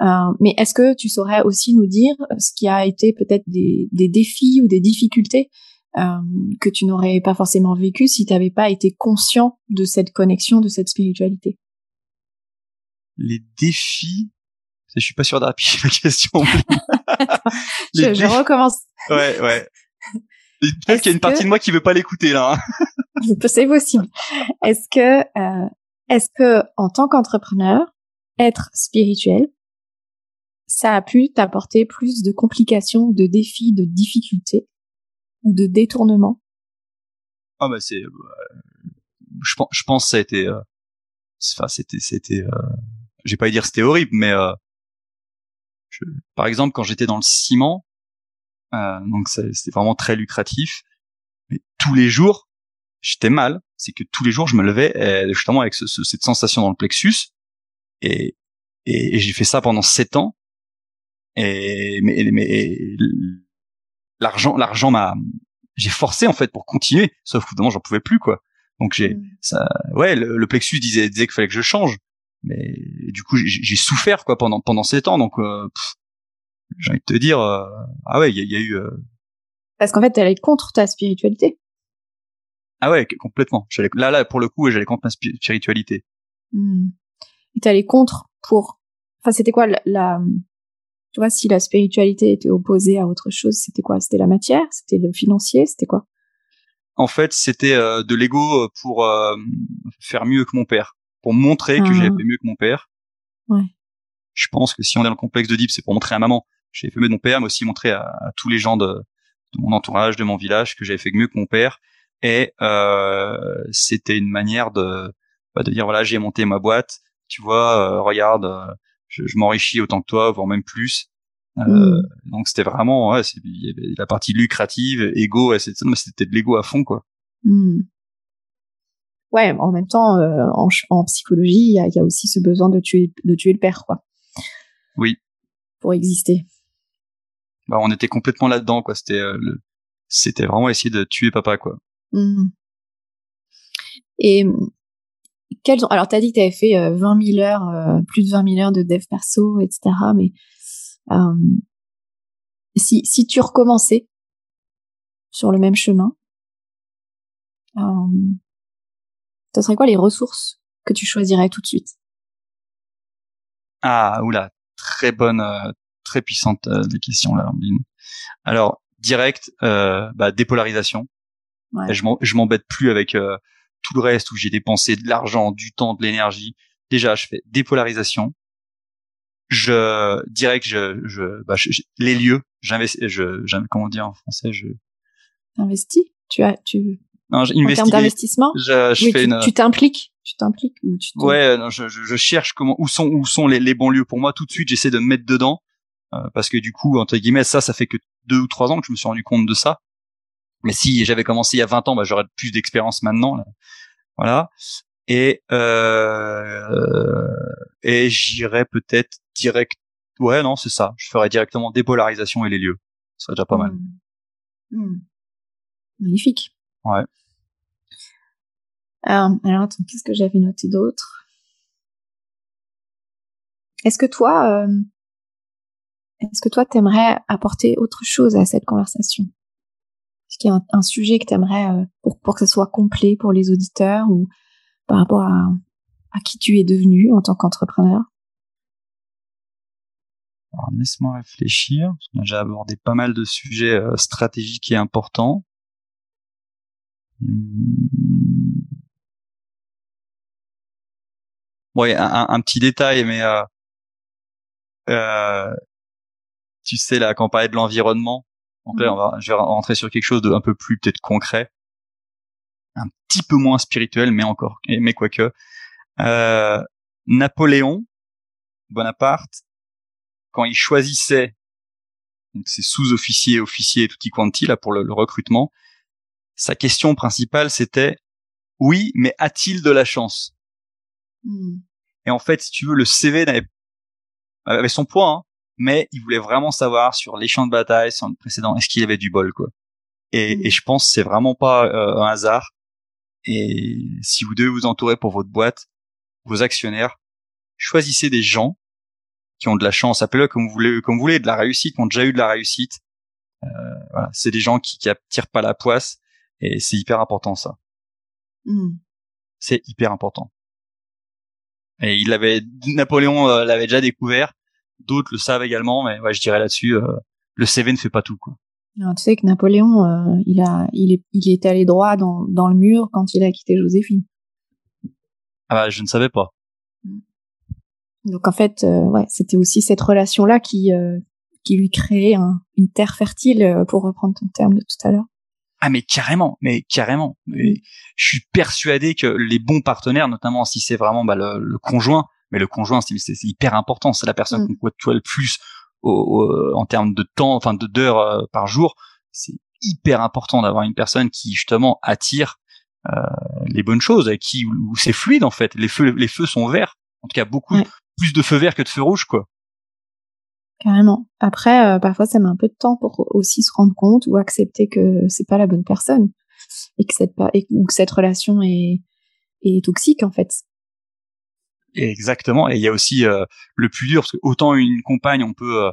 Speaker 1: Euh, mais est-ce que tu saurais aussi nous dire ce qui a été peut-être des, des, défis ou des difficultés euh, que tu n'aurais pas forcément vécu si tu n'avais pas été conscient de cette connexion, de cette spiritualité?
Speaker 2: Les défis Je suis pas sûr d'appuyer la question.
Speaker 1: je, je recommence.
Speaker 2: Ouais, ouais. Peut-être qu'il y a une partie
Speaker 1: que...
Speaker 2: de moi qui veut pas l'écouter là. Hein.
Speaker 1: C'est possible. Est-ce que, euh, est-ce que en tant qu'entrepreneur, être spirituel, ça a pu t'apporter plus de complications, de défis, de difficultés ou de détournements?
Speaker 2: Ah bah c'est, euh, je pense, je pense que ça a été, euh, enfin c'était, c'était, euh, je vais pas dire c'était horrible, mais euh, je, par exemple quand j'étais dans le ciment, euh, donc c'était vraiment très lucratif, mais tous les jours j'étais mal, c'est que tous les jours je me levais euh, justement avec ce, ce, cette sensation dans le plexus. Et, et, et j'ai fait ça pendant sept ans. Et mais, mais l'argent l'argent m'a j'ai forcé en fait pour continuer. Sauf que évidemment j'en pouvais plus quoi. Donc j'ai
Speaker 1: Mm.
Speaker 2: ça ouais le, le plexus disait disait qu'il fallait que je change mais du coup j'ai souffert quoi pendant pendant sept ans donc euh, j'ai envie de te dire, ah ouais, il y, a eu.
Speaker 1: Parce qu'en fait, t'allais contre ta spiritualité.
Speaker 2: Ah ouais, complètement. J'allais là, là, pour le coup, j'allais contre ma spiritualité.
Speaker 1: Hmm. Et t'allais contre pour. Enfin, c'était quoi la, Tu vois, si la spiritualité était opposée à autre chose, c'était quoi? C'était la matière? C'était le financier? C'était quoi?
Speaker 2: En fait, c'était euh, de l'ego pour euh, faire mieux que mon père, pour montrer que j'avais ah. fait mieux que mon père.
Speaker 1: Ouais.
Speaker 2: Je pense que si on est dans le complexe de Deep, c'est pour montrer à maman. J'ai fait mieux de mon père, mais aussi montrer à, tous les gens de, de mon entourage, de mon village, que j'avais fait mieux que mon père et euh, c'était une manière de bah, de dire voilà j'ai monté ma boîte tu vois euh, regarde euh, je, je m'enrichis autant que toi voire même plus mmh. donc c'était vraiment ouais la partie lucrative ouais, c'était de l'ego à fond quoi
Speaker 1: mmh. Ouais en même temps en, en, psychologie il y a, y a, aussi ce besoin de tuer de tuer le père quoi
Speaker 2: oui
Speaker 1: pour exister
Speaker 2: bah on était complètement là dedans quoi c'était le c'était vraiment essayer de tuer papa quoi
Speaker 1: Mmh. Et quels ont... alors t'as dit que t'avais fait 20 euh, 000 heures, euh, plus de 20 000 heures de dev perso, etc. Mais euh, si si tu recommençais sur le même chemin, euh, ce serait quoi les ressources que tu choisirais tout de suite?
Speaker 2: Ah oula, très bonne, très puissante des questions là. Alors direct, bah, dépolarisation. Je m'embête plus avec euh, tout le reste où j'ai dépensé de l'argent, du temps, de l'énergie. Déjà, je fais dépolarisation. Je direct, je, je, bah, les lieux. J'investis. Je, comment dire en français Je.
Speaker 1: Investis. Tu as, tu.
Speaker 2: Non,
Speaker 1: en termes d'investissement.
Speaker 2: Je, je
Speaker 1: oui,
Speaker 2: fais
Speaker 1: tu,
Speaker 2: une...
Speaker 1: tu t'impliques. Tu t'impliques ou tu
Speaker 2: Ouais, non, je, je, cherche comment où sont où sont les, les bons lieux pour moi. Tout de suite, j'essaie de me mettre dedans euh, parce que du coup, entre guillemets, ça, ça fait que deux ou trois ans que je me suis rendu compte de ça. Mais si j'avais commencé il y a 20 ans, bah, j'aurais plus d'expérience maintenant. Voilà. Et euh, et j'irais peut-être direct. Ouais, non, c'est ça. Je ferais directement dépolarisation et les lieux. Ce serait déjà pas mal.
Speaker 1: Mmh. Mmh. Magnifique.
Speaker 2: Ouais.
Speaker 1: Alors, alors attends, qu'est-ce que j'avais noté d'autre? Est-ce que toi, euh, est-ce que toi, t'aimerais apporter autre chose à cette conversation? Est-ce qu'il y a un, sujet que tu aimerais euh, pour, pour que ce soit complet pour les auditeurs ou par rapport à, à qui tu es devenu en tant qu'entrepreneur?
Speaker 2: Alors laisse-moi réfléchir. J'ai abordé pas mal de sujets euh, stratégiques et importants. Hmm. Ouais, un, un, petit détail, mais euh, euh, tu sais là, quand on parlait de l'environnement, donc là, on va, je vais rentrer sur quelque chose d'un peu plus peut-être concret, un petit peu moins spirituel, mais encore, mais quoique. Euh, Napoléon Bonaparte, quand il choisissait donc ses sous-officiers, officiers, tutti quanti là pour le, recrutement, sa question principale c'était oui, mais a-t-il de la chance?
Speaker 1: Hmm.
Speaker 2: Et en fait, si tu veux, le CV avait son poids, hein, mais il voulait vraiment savoir sur les champs de bataille, sur le précédent, est-ce qu'il avait du bol, quoi. Et, mm. et je pense que c'est vraiment pas euh, un hasard. Et si vous devez vous entourer pour votre boîte, vos actionnaires, choisissez des gens qui ont de la chance, appelez-le comme vous voulez, comme vous voulez, de la réussite, qui ont déjà eu de la réussite. Euh, voilà, c'est des gens qui, qui attirent pas la poisse, et c'est hyper important ça.
Speaker 1: Mm.
Speaker 2: C'est hyper important. Et il avait, Napoléon euh, l'avait déjà découvert d'autres le savent également, mais ouais, je dirais là-dessus, euh, le CV ne fait pas tout. Quoi.
Speaker 1: Alors, tu sais que Napoléon, euh, il a, il est, il est allé droit dans, dans le mur quand il a quitté Joséphine.
Speaker 2: Ah bah, je ne savais pas.
Speaker 1: Donc en fait, ouais, c'était aussi cette relation-là qui, qui lui créait une terre fertile, pour reprendre ton terme de tout à l'heure.
Speaker 2: Ah mais carrément, mais carrément. Mais je suis persuadé que les bons partenaires, notamment si c'est vraiment bah, le, conjoint, mais le conjoint c'est hyper important. C'est la personne mm. qu'on côtoie le plus au, en termes de temps enfin de d'heures euh, par jour. C'est hyper important d'avoir une personne qui justement attire euh, les bonnes choses et qui où c'est fluide en fait. Les feux les feux sont verts. En tout cas beaucoup plus de feux verts que de feux rouges quoi
Speaker 1: carrément après euh, parfois ça met un peu de temps pour aussi se rendre compte ou accepter que c'est pas la bonne personne et que cette et, ou que cette relation est est toxique en fait
Speaker 2: Exactement. Et il y a aussi euh, le plus dur, parce que autant une compagne, on peut, euh,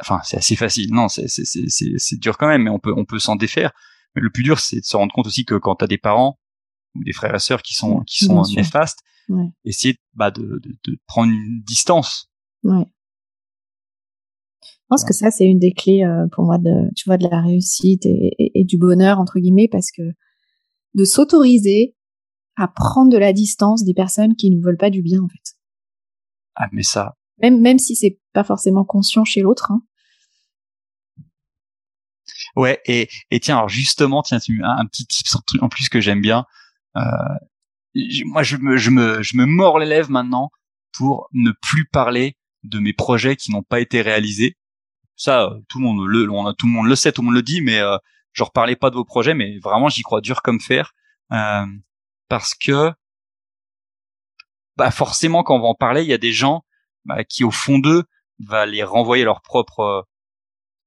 Speaker 2: enfin c'est assez facile. Non, c'est dur quand même, mais on peut on peut s'en défaire. Mais le plus dur, c'est de se rendre compte aussi que quand t'as des parents ou des frères et sœurs qui sont qui sont néfastes, ouais. essayer bah de, de, de prendre une distance.
Speaker 1: Ouais. Je pense que ça, c'est une des clés euh, pour moi de, tu vois, de la réussite et, et, du bonheur entre guillemets, parce que de s'autoriser à prendre de la distance des personnes qui ne veulent pas du bien, en fait.
Speaker 2: Ah, mais ça.
Speaker 1: Même même si c'est pas forcément conscient chez l'autre. Hein.
Speaker 2: Ouais, et et tiens, alors justement, tiens, un, un petit tip en plus que j'aime bien. Euh, moi, je me je me je me mords les lèvres maintenant pour ne plus parler de mes projets qui n'ont pas été réalisés ça, euh, tout le monde le, on a, tout le monde le sait, tout le monde le dit, mais euh, je reparlais pas de vos projets, mais vraiment j'y crois dur comme fer, euh, parce que bah forcément quand on va en parler, il y a des gens bah, qui au fond d'eux va les renvoyer leur propre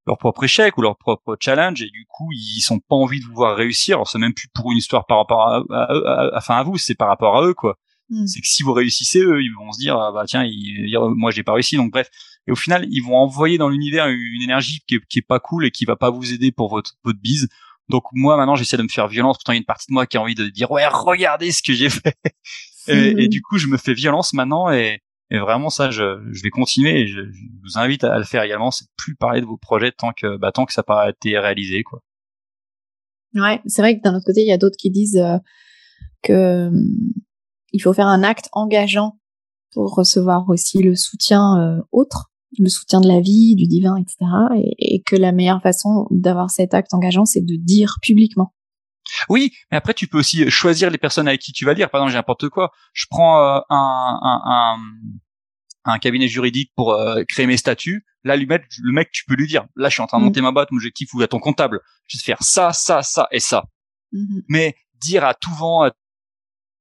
Speaker 2: leur propre échec ou leur propre challenge et du coup ils sont pas envie de vous voir réussir. Alors c'est même plus pour une histoire par rapport à, à, enfin à vous c'est par rapport à eux quoi. Hmm. c'est que si vous réussissez eux ils vont se dire ah, bah tiens ils, moi j'ai pas réussi donc bref et au final ils vont envoyer dans l'univers une énergie qui est, qui est pas cool et qui va pas vous aider pour votre votre bise. Donc moi maintenant j'essaie de me faire violence. Pourtant il y a une partie de moi qui a envie de dire ouais regardez ce que j'ai fait. Et, du coup je me fais violence maintenant et, et vraiment ça je, je vais continuer et je, vous invite à, le faire également. C'est de plus parler de vos projets tant que bah, tant que ça n'a pas été réalisé quoi.
Speaker 1: Ouais c'est vrai que d'un autre côté il y a d'autres qui disent euh, que il faut faire un acte engageant pour recevoir aussi le soutien euh, autre le soutien de la vie, du divin, etc. Et, que la meilleure façon d'avoir cet acte engageant, c'est de dire publiquement.
Speaker 2: Oui, mais après tu peux aussi choisir les personnes avec qui tu vas dire. Par exemple, j'ai n'importe quoi. Je prends euh, un, un, un, un, cabinet juridique pour euh, créer mes statuts. Là, lui mettre, le mec, tu peux lui dire, là, je suis en train de mm. monter ma boîte, mon objectif ou à ton comptable, je vais faire ça, ça, ça et ça. Mm-hmm. Mais dire à tout vent, à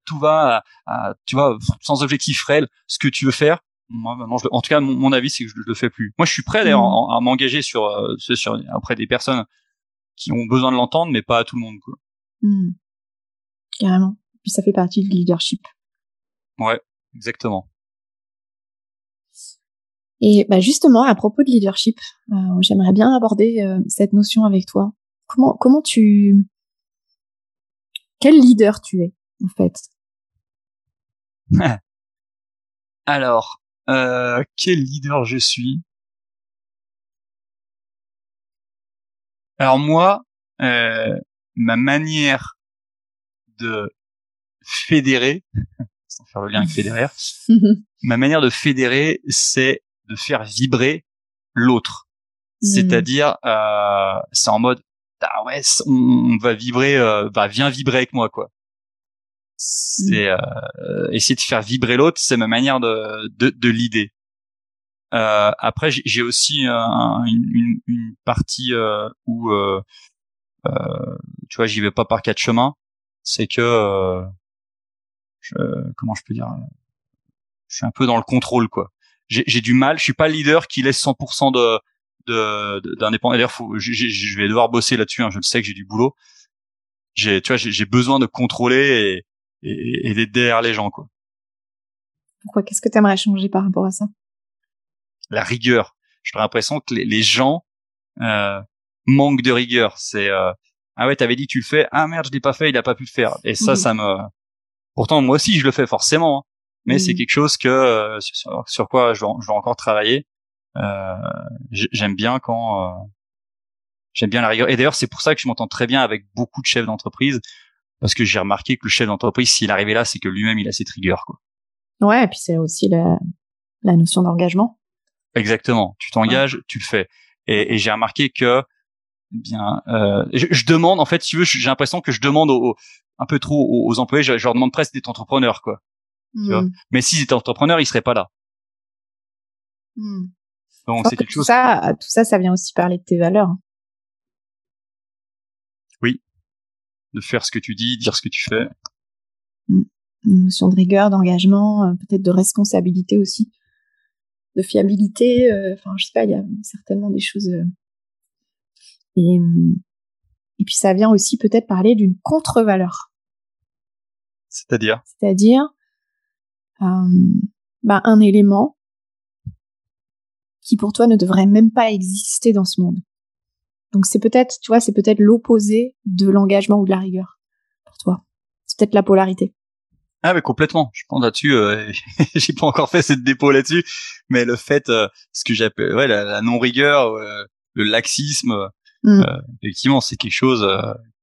Speaker 2: tout va, à, tu vois, sans objectif réel, ce que tu veux faire, moi maintenant je, en tout cas mon, avis c'est que je, le fais plus. Moi je suis prêt d'ailleurs mm. à, m'engager sur, euh, sur auprès des personnes qui ont besoin de l'entendre mais pas à tout le monde quoi.
Speaker 1: Mm. carrément. Puis ça fait partie du leadership.
Speaker 2: Ouais exactement.
Speaker 1: Et bah justement à propos de leadership euh, j'aimerais bien aborder euh, cette notion avec toi. Comment comment tu quel leader tu es en fait?
Speaker 2: Alors euh, quel leader je suis? Alors moi, euh, ma manière de fédérer, sans faire le lien avec fédérer, ma manière de fédérer, c'est de faire vibrer l'autre. Hmm. C'est-à-dire, euh, c'est en mode, ah ouais, on, va vibrer, euh, bah viens vibrer avec moi quoi c'est euh, essayer de faire vibrer l'autre c'est ma manière de de, de l'idée. Euh, après j'ai aussi euh, une, une, partie euh, où euh, tu vois j'y vais pas par quatre chemins. C'est que je, comment je peux dire je suis un peu dans le contrôle quoi. J'ai du mal je suis pas le leader qui laisse 100% de d'indépendance d'ailleurs je vais devoir bosser là-dessus hein, je le sais que j'ai du boulot. J'ai tu vois j'ai besoin de contrôler et et, d'être derrière les gens quoi.
Speaker 1: Pourquoi? Qu'est-ce que tu aimerais changer par rapport à ça?
Speaker 2: La rigueur. J'ai l'impression que les, les gens euh, manquent de rigueur. C'est euh, ah ouais, t'avais dit tu le fais. Ah merde, je l'ai pas fait, il a pas pu le faire. Et ça, ça me. Pourtant moi aussi je le fais forcément, hein. mais c'est quelque chose que euh, sur, sur, quoi je vais, je vais encore travailler. Euh, j'aime bien quand euh, j'aime bien la rigueur. Et d'ailleurs c'est pour ça que je m'entends très bien avec beaucoup de chefs d'entreprise parce que j'ai remarqué que le chef d'entreprise, s'il arrivait là, c'est que lui-même il a ses triggers, quoi.
Speaker 1: Ouais, et puis c'est aussi la, la notion d'engagement.
Speaker 2: Exactement. Tu t'engages, tu le fais. Et, et j'ai remarqué que, eh bien, euh, je, demande, en fait, si tu veux, j'ai l'impression que je demande un peu trop aux, employés, je, leur demande presque d'être entrepreneurs, quoi. Tu vois hmm. Mais s'ils étaient entrepreneurs, ils seraient pas là.
Speaker 1: Hmm. Donc c'est quelque chose. Ça, tout ça, ça vient aussi parler de tes valeurs.
Speaker 2: De faire ce que tu dis, dire ce que tu fais.
Speaker 1: Une notion de rigueur, d'engagement, euh, peut-être de responsabilité aussi, de fiabilité. Euh, enfin, je sais pas, il y a certainement des choses. Euh, et et puis ça vient aussi peut-être parler d'une contre-valeur.
Speaker 2: C'est-à-dire?
Speaker 1: C'est-à-dire bah, un élément qui pour toi ne devraient même pas exister dans ce monde. Donc c'est peut-être, tu vois, c'est peut-être l'opposé de l'engagement ou de la rigueur pour toi. C'est peut-être la polarité.
Speaker 2: Ah mais complètement. Je pense là-dessus. Euh, j'ai pas encore fait cette dépôt là-dessus, mais le fait, euh, ce que j'appelle, ouais, la, non rigueur, euh, le laxisme, mm. euh, effectivement, c'est quelque chose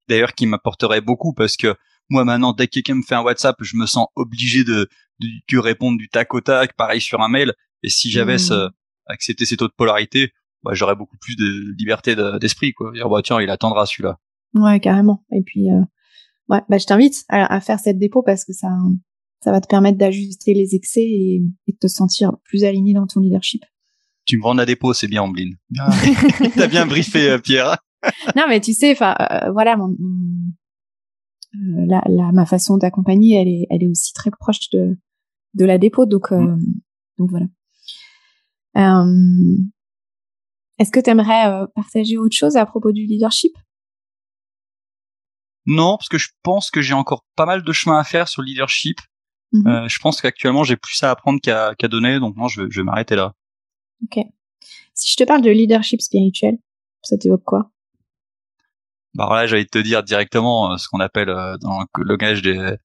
Speaker 2: d'ailleurs qui m'apporterait beaucoup parce que moi maintenant, dès que quelqu'un me fait un WhatsApp, je me sens obligé de, de, répondre du tac au tac, pareil sur un mail. Et si j'avais mmh. accepté cette autre polarité, bah, j'aurais beaucoup plus de liberté d'esprit, quoi. Dire, bah, tiens, il attendra celui-là.
Speaker 1: Ouais, carrément. Et puis, euh, ouais, bah, je t'invite à, faire cette dépôt parce que ça, ça va te permettre d'ajuster les excès et, de te sentir plus aligné dans ton leadership.
Speaker 2: Tu me vends la dépôt, c'est bien, Ambline. Ah. T'as bien briefé, euh, Pierre.
Speaker 1: non, mais tu sais, enfin, euh, voilà, mon, la, la, ma façon d'accompagner, elle est, elle est aussi très proche de, de la dépôt, donc, mm. donc voilà. Euh, est-ce que tu aimerais euh, partager autre chose à propos du leadership?
Speaker 2: Non, parce que je pense que j'ai encore pas mal de chemin à faire sur le leadership. Mhm. Euh, je pense qu'actuellement j'ai plus à apprendre qu'à donner, donc moi je vais, m'arrêter là.
Speaker 1: Ok. Si je te parle de leadership spirituel, ça t'évoque quoi?
Speaker 2: Bah là, j'allais te dire directement euh, ce qu'on appelle dans le langage des,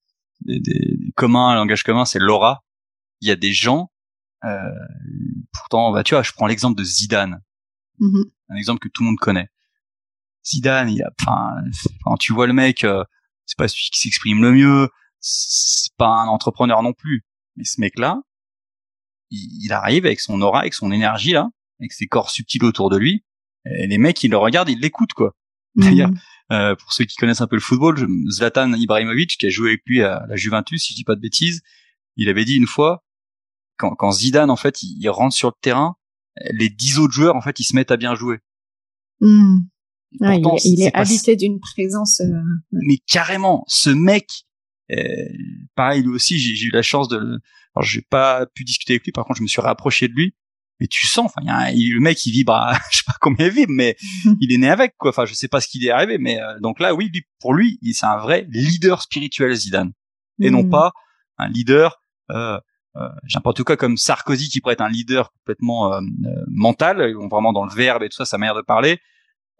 Speaker 2: des, des, communs, le langage commun, c'est l'aura. Il y a des gens, pourtant, bah tu vois, je prends l'exemple de Zidane. Mm-hmm. Un exemple que tout le monde connaît. Zidane, il a, enfin, quand tu vois le mec, euh, c'est pas celui qui s'exprime le mieux, c'est pas un entrepreneur non plus. Mais ce mec-là, il, arrive avec son aura, avec son énergie là, avec ses corps subtils autour de lui. Et les mecs, ils le regardent, ils l'écoutent quoi. Mm-hmm. D'ailleurs, euh, pour ceux qui connaissent un peu le football, Zlatan Ibrahimovic, qui a joué avec lui à la Juventus, si je dis pas de bêtises, il avait dit une fois, quand, quand Zidane en fait, il rentre sur le terrain, les dix autres joueurs en fait ils se mettent à bien jouer.
Speaker 1: Hmm. il, est, habité d'une présence. Euh,
Speaker 2: mais carrément, ce mec, euh, pareil lui aussi, j'ai eu la chance de. Alors j'ai pas pu discuter avec lui, par contre je me suis rapproché de lui. Mais tu sens, enfin, le mec il vibre, à, je sais pas combien il vibre, mais il est né avec quoi. Enfin, je sais pas ce qu'il est arrivé, mais euh, donc là, oui, pour lui, c'est un vrai leader spirituel Zidane, et non hmm. pas un leader euh, euh, en tout cas comme Sarkozy qui pourrait être un leader complètement euh, euh, mental, vraiment dans le verbe et tout ça, sa manière de parler,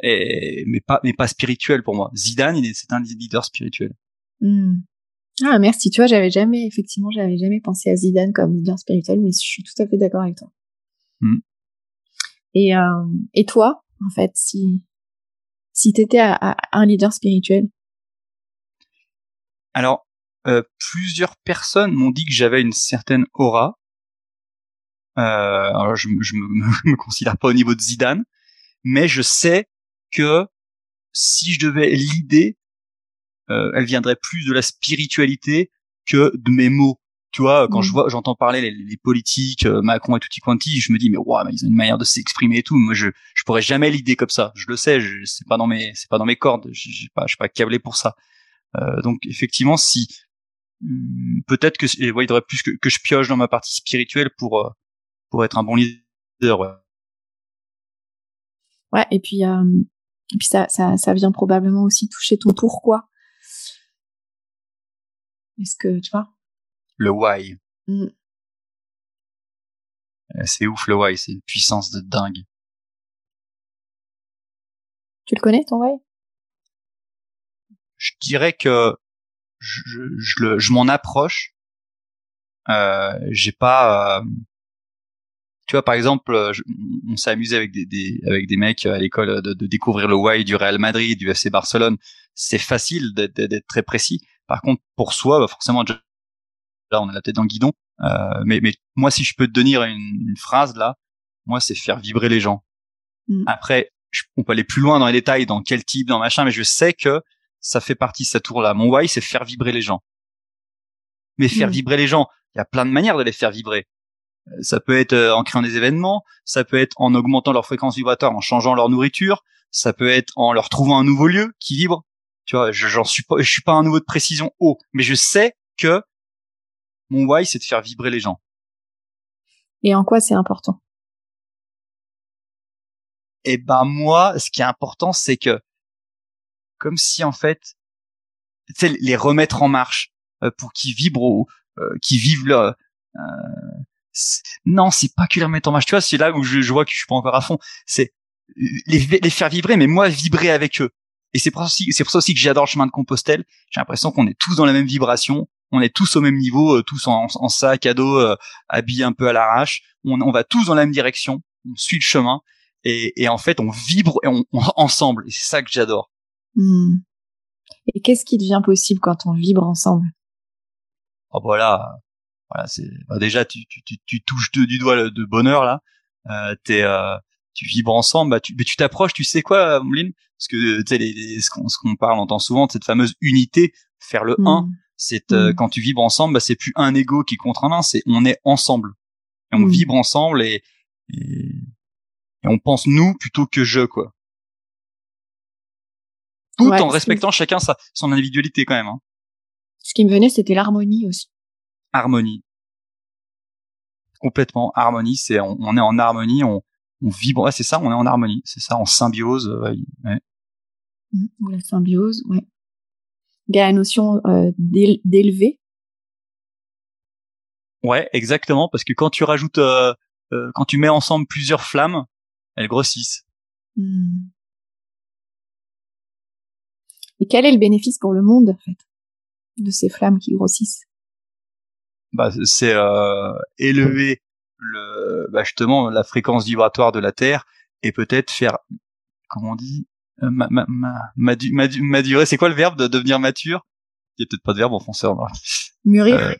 Speaker 2: et, mais pas mais pas spirituel pour moi. Zidane, il est c'est un leader spirituel.
Speaker 1: Hmm. Ah merci, tu vois, j'avais jamais effectivement, j'avais jamais pensé à Zidane comme leader spirituel, mais je suis tout à fait d'accord avec toi. Hmm. Et euh, et toi, en fait, si si t'étais à, à un leader spirituel?
Speaker 2: Alors, euh, plusieurs personnes m'ont dit que j'avais une certaine aura. Euh, alors je, je, me, me considère pas au niveau de Zidane, mais je sais que si je devais l'idée, euh, elle viendrait plus de la spiritualité que de mes mots. Tu vois, quand je vois, j'entends parler les, les politiques, euh, Macron et tutti quanti, je me dis mais waouh, ils ont une manière de s'exprimer et tout. Moi, je je pourrais jamais l'idée comme ça. Je le sais, je, c'est pas dans mes c'est pas dans mes cordes. J'ai pas je suis pas câblé pour ça. Euh, donc effectivement, si peut-être que il faudrait plus que, que, je pioche dans ma partie spirituelle pour euh, pour être un bon leader. Ouais,
Speaker 1: ouais et puis euh, et puis ça, ça ça vient probablement aussi toucher ton pourquoi. Est-ce que tu vois?
Speaker 2: Le why. Hmm. Euh, c'est ouf le why, c'est une puissance de dingue.
Speaker 1: Tu le connais ton why?
Speaker 2: Je dirais que je, je, je m'en approche. Euh, j'ai pas, euh, tu vois, par exemple, on s'est amusé avec des, des, avec des mecs à l'école de, de, découvrir le why du Real Madrid, du FC Barcelone. C'est facile d'être très précis. Par contre, pour soi, bah forcément, là, on a la tête dans le guidon. Euh, mais, mais moi, si je peux te donner une, une phrase là, moi, c'est faire vibrer les gens. Mm. Après, on peut aller plus loin dans les détails, dans quel type, dans machin, mais je sais que ça fait partie de cette tour-là. Mon why, c'est faire vibrer les gens. Mais faire hmm. vibrer les gens, il y a plein de manières de les faire vibrer. Euh, ça peut être euh, en créant des événements, ça peut être en augmentant leur fréquence vibratoire, en changeant leur nourriture, ça peut être en leur trouvant un nouveau lieu qui vibre. Tu vois, j'en suis pas, je suis pas un niveau de précision haut, mais je sais que mon why, c'est de faire vibrer les gens.
Speaker 1: Et en quoi c'est important?
Speaker 2: Eh ben moi, ce qui est important, c'est que comme si en fait, les remettre en marche euh, pour qu'ils vibrent, euh, qu'ils vivent leur, euh, non, c'est pas que les remettre en marche. Tu vois, c'est là où je, vois que je suis pas encore à fond. C'est les, les faire vibrer, mais moi vibrer avec eux. Et c'est pour ça aussi, pour ça aussi que j'adore le chemin de Compostelle. J'ai l'impression qu'on est tous dans la même vibration, on est tous au même niveau, euh, tous en, en, sac à dos, euh, habillés un peu à l'arrache. On, on, va tous dans la même direction, on suit le chemin, et, et en fait, on vibre et on, ensemble. Et c'est ça que j'adore.
Speaker 1: Hmm. Et qu'est-ce qui devient possible quand on vibre ensemble?
Speaker 2: Oh voilà, voilà, c'est bah déjà tu, tu, tu, tu touches du doigt de bonheur là. Euh, t'es euh, tu vibres ensemble, bah tu, mais tu t'approches, tu sais quoi, Mouline? Parce que tu sais, les, ce qu'on ce qu'on parle, on entend souvent, cette fameuse unité, faire le 1. Hmm. C'est euh, hmm. quand tu vibres ensemble, bah c'est plus un ego qui contre un un, c'est on est ensemble et on hmm. vibre ensemble et, et, on pense nous plutôt que je quoi. Tout en respectant chacun sa son individualité quand même. Hein.
Speaker 1: Ce qui me venait, c'était l'harmonie aussi.
Speaker 2: Harmonie. Complètement harmonie, c'est on, on est en harmonie, on on vibre, c'est ça, on est en harmonie, c'est ça, en symbiose. Ouais,
Speaker 1: mmh, la symbiose, ouais. Il y a la notion euh, d'élever.
Speaker 2: Ouais, exactement, parce que quand tu rajoutes, euh, euh, quand tu mets ensemble plusieurs flammes, elles grossissent. Mmh.
Speaker 1: Et quel est le bénéfice pour le monde, en fait, de ces flammes qui grossissent?
Speaker 2: Bah, c'est élever le, bah justement la fréquence vibratoire de la Terre et peut-être faire, comment on dit, euh, ma, ma, ma, madurer. C'est quoi le verbe de devenir mature? Il y a peut-être pas de verbe en français.
Speaker 1: Mûrir. Euh,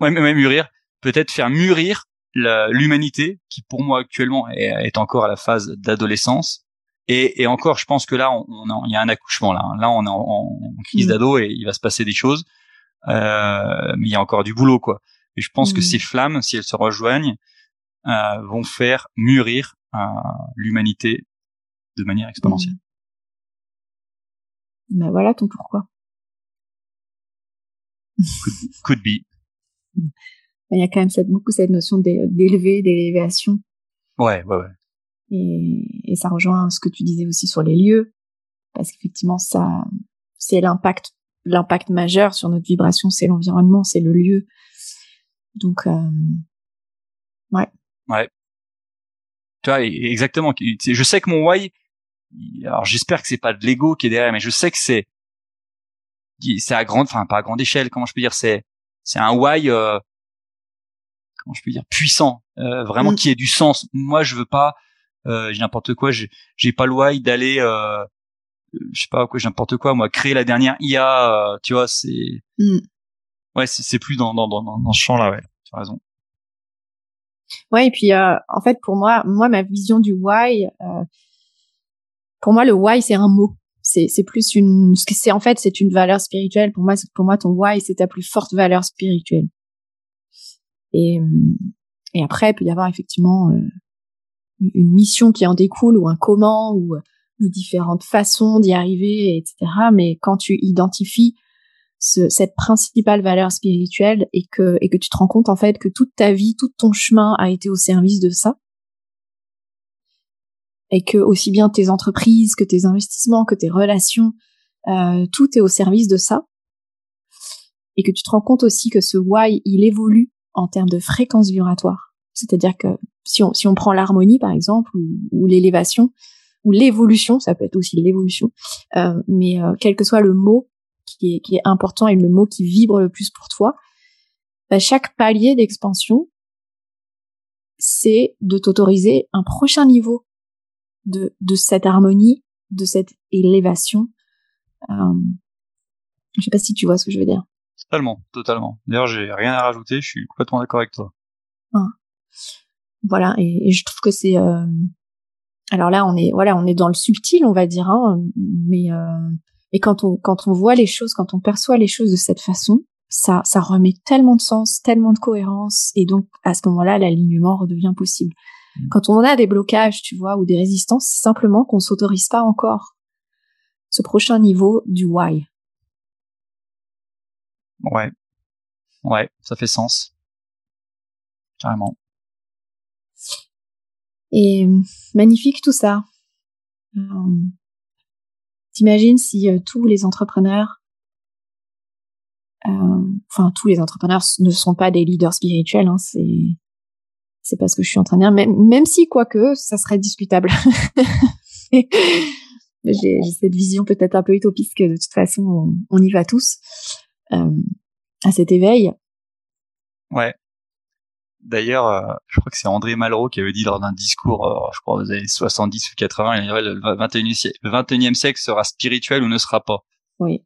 Speaker 2: ouais, mais mûrir. Peut-être faire mûrir l'humanité qui pour moi actuellement est, encore à la phase d'adolescence et, et, encore je pense que là on, il y a un accouchement là là on est en, crise mm. d'ado et il va se passer des choses euh, mais il y a encore du boulot quoi et je pense que mm. ces flammes si elles se rejoignent euh, vont faire mûrir euh, l'humanité de manière exponentielle.
Speaker 1: Ben voilà ton pourquoi.
Speaker 2: Could, be.
Speaker 1: Il y a quand même cette, beaucoup cette notion d'élever, d'élévation.
Speaker 2: Ouais, ouais, ouais.
Speaker 1: Et, et ça rejoint ce que tu disais aussi sur les lieux, parce qu'effectivement, ça, c'est l'impact, l'impact majeur sur notre vibration, c'est l'environnement, c'est le lieu. Donc, euh, ouais.
Speaker 2: Ouais. Tu vois, exactement. Je sais que mon why, alors j'espère que c'est pas de l'ego qui est derrière, mais je sais que c'est, c'est à grande, enfin pas à grande échelle. Comment je peux dire, c'est, c'est un why, euh, comment je peux dire, puissant, euh, vraiment mm. qui ait du sens. Moi, je veux pas, euh, j'ai n'importe quoi. J'ai pas le why d'aller, euh, je sais pas quoi, j'ai n'importe quoi. Moi, créer la dernière IA, euh, tu vois, c'est, mm. ouais, c'est plus dans dans dans dans ce champ-là. Ouais, tu as raison.
Speaker 1: Ouais, et puis euh, en fait pour moi, moi ma vision du why, euh, pour moi le why c'est un mot. C'est c'est plus une, c'est en fait c'est une valeur spirituelle. Pour moi, pour moi ton why c'est ta plus forte valeur spirituelle. Et et après il peut y avoir effectivement euh, une mission qui en découle ou un comment ou, ou différentes façons d'y arriver, etc. Mais quand tu identifies cette principale valeur spirituelle et que et que tu te rends compte en fait que toute ta vie, tout ton chemin a été au service de ça et que aussi bien tes entreprises que tes investissements que tes relations, euh, tout est au service de ça et que tu te rends compte aussi que ce why il évolue en termes de fréquence vibratoire. C'est-à-dire que si on, si on prend l'harmonie par exemple ou, l'élévation ou l'évolution, ça peut être aussi l'évolution, euh, mais euh, quel que soit le mot, qui est, qui est important et le mot qui vibre le plus pour toi, bah, chaque palier d'expansion, c'est de t'autoriser un prochain niveau de, de cette harmonie, de cette élévation. Euh, je sais pas si tu vois ce que je veux dire.
Speaker 2: Totalement, totalement. D'ailleurs, j'ai rien à rajouter, je suis complètement d'accord avec toi.
Speaker 1: Ah. Voilà, et, je trouve que c'est. Euh... Alors là, on est, voilà, on est dans le subtil, on va dire, hein, mais euh, et quand on, quand on voit les choses, quand on perçoit les choses de cette façon, ça, ça remet tellement de sens, tellement de cohérence, et donc à ce moment-là, l'alignement redevient possible. Mm. Quand on a des blocages, tu vois, ou des résistances, c'est simplement qu'on s'autorise pas encore ce prochain niveau du why.
Speaker 2: Ouais, ouais, ça fait sens, carrément.
Speaker 1: Et magnifique tout ça. Euh, T'imagines si euh, tous les entrepreneurs, euh, enfin tous les entrepreneurs ne sont pas des leaders spirituels, hein, c'est c'est pas ce que je suis en train de dire, même, même si, quoique, ça serait discutable. j'ai cette vision peut-être un peu utopiste que de toute façon, on, y va tous euh, à cet éveil.
Speaker 2: Ouais. D'ailleurs, euh, je crois que c'est André Malraux qui avait dit lors d'un discours, euh, je crois aux années 70 ou 80, il le 21e, siècle, le 21e siècle sera spirituel ou ne sera pas.
Speaker 1: Oui.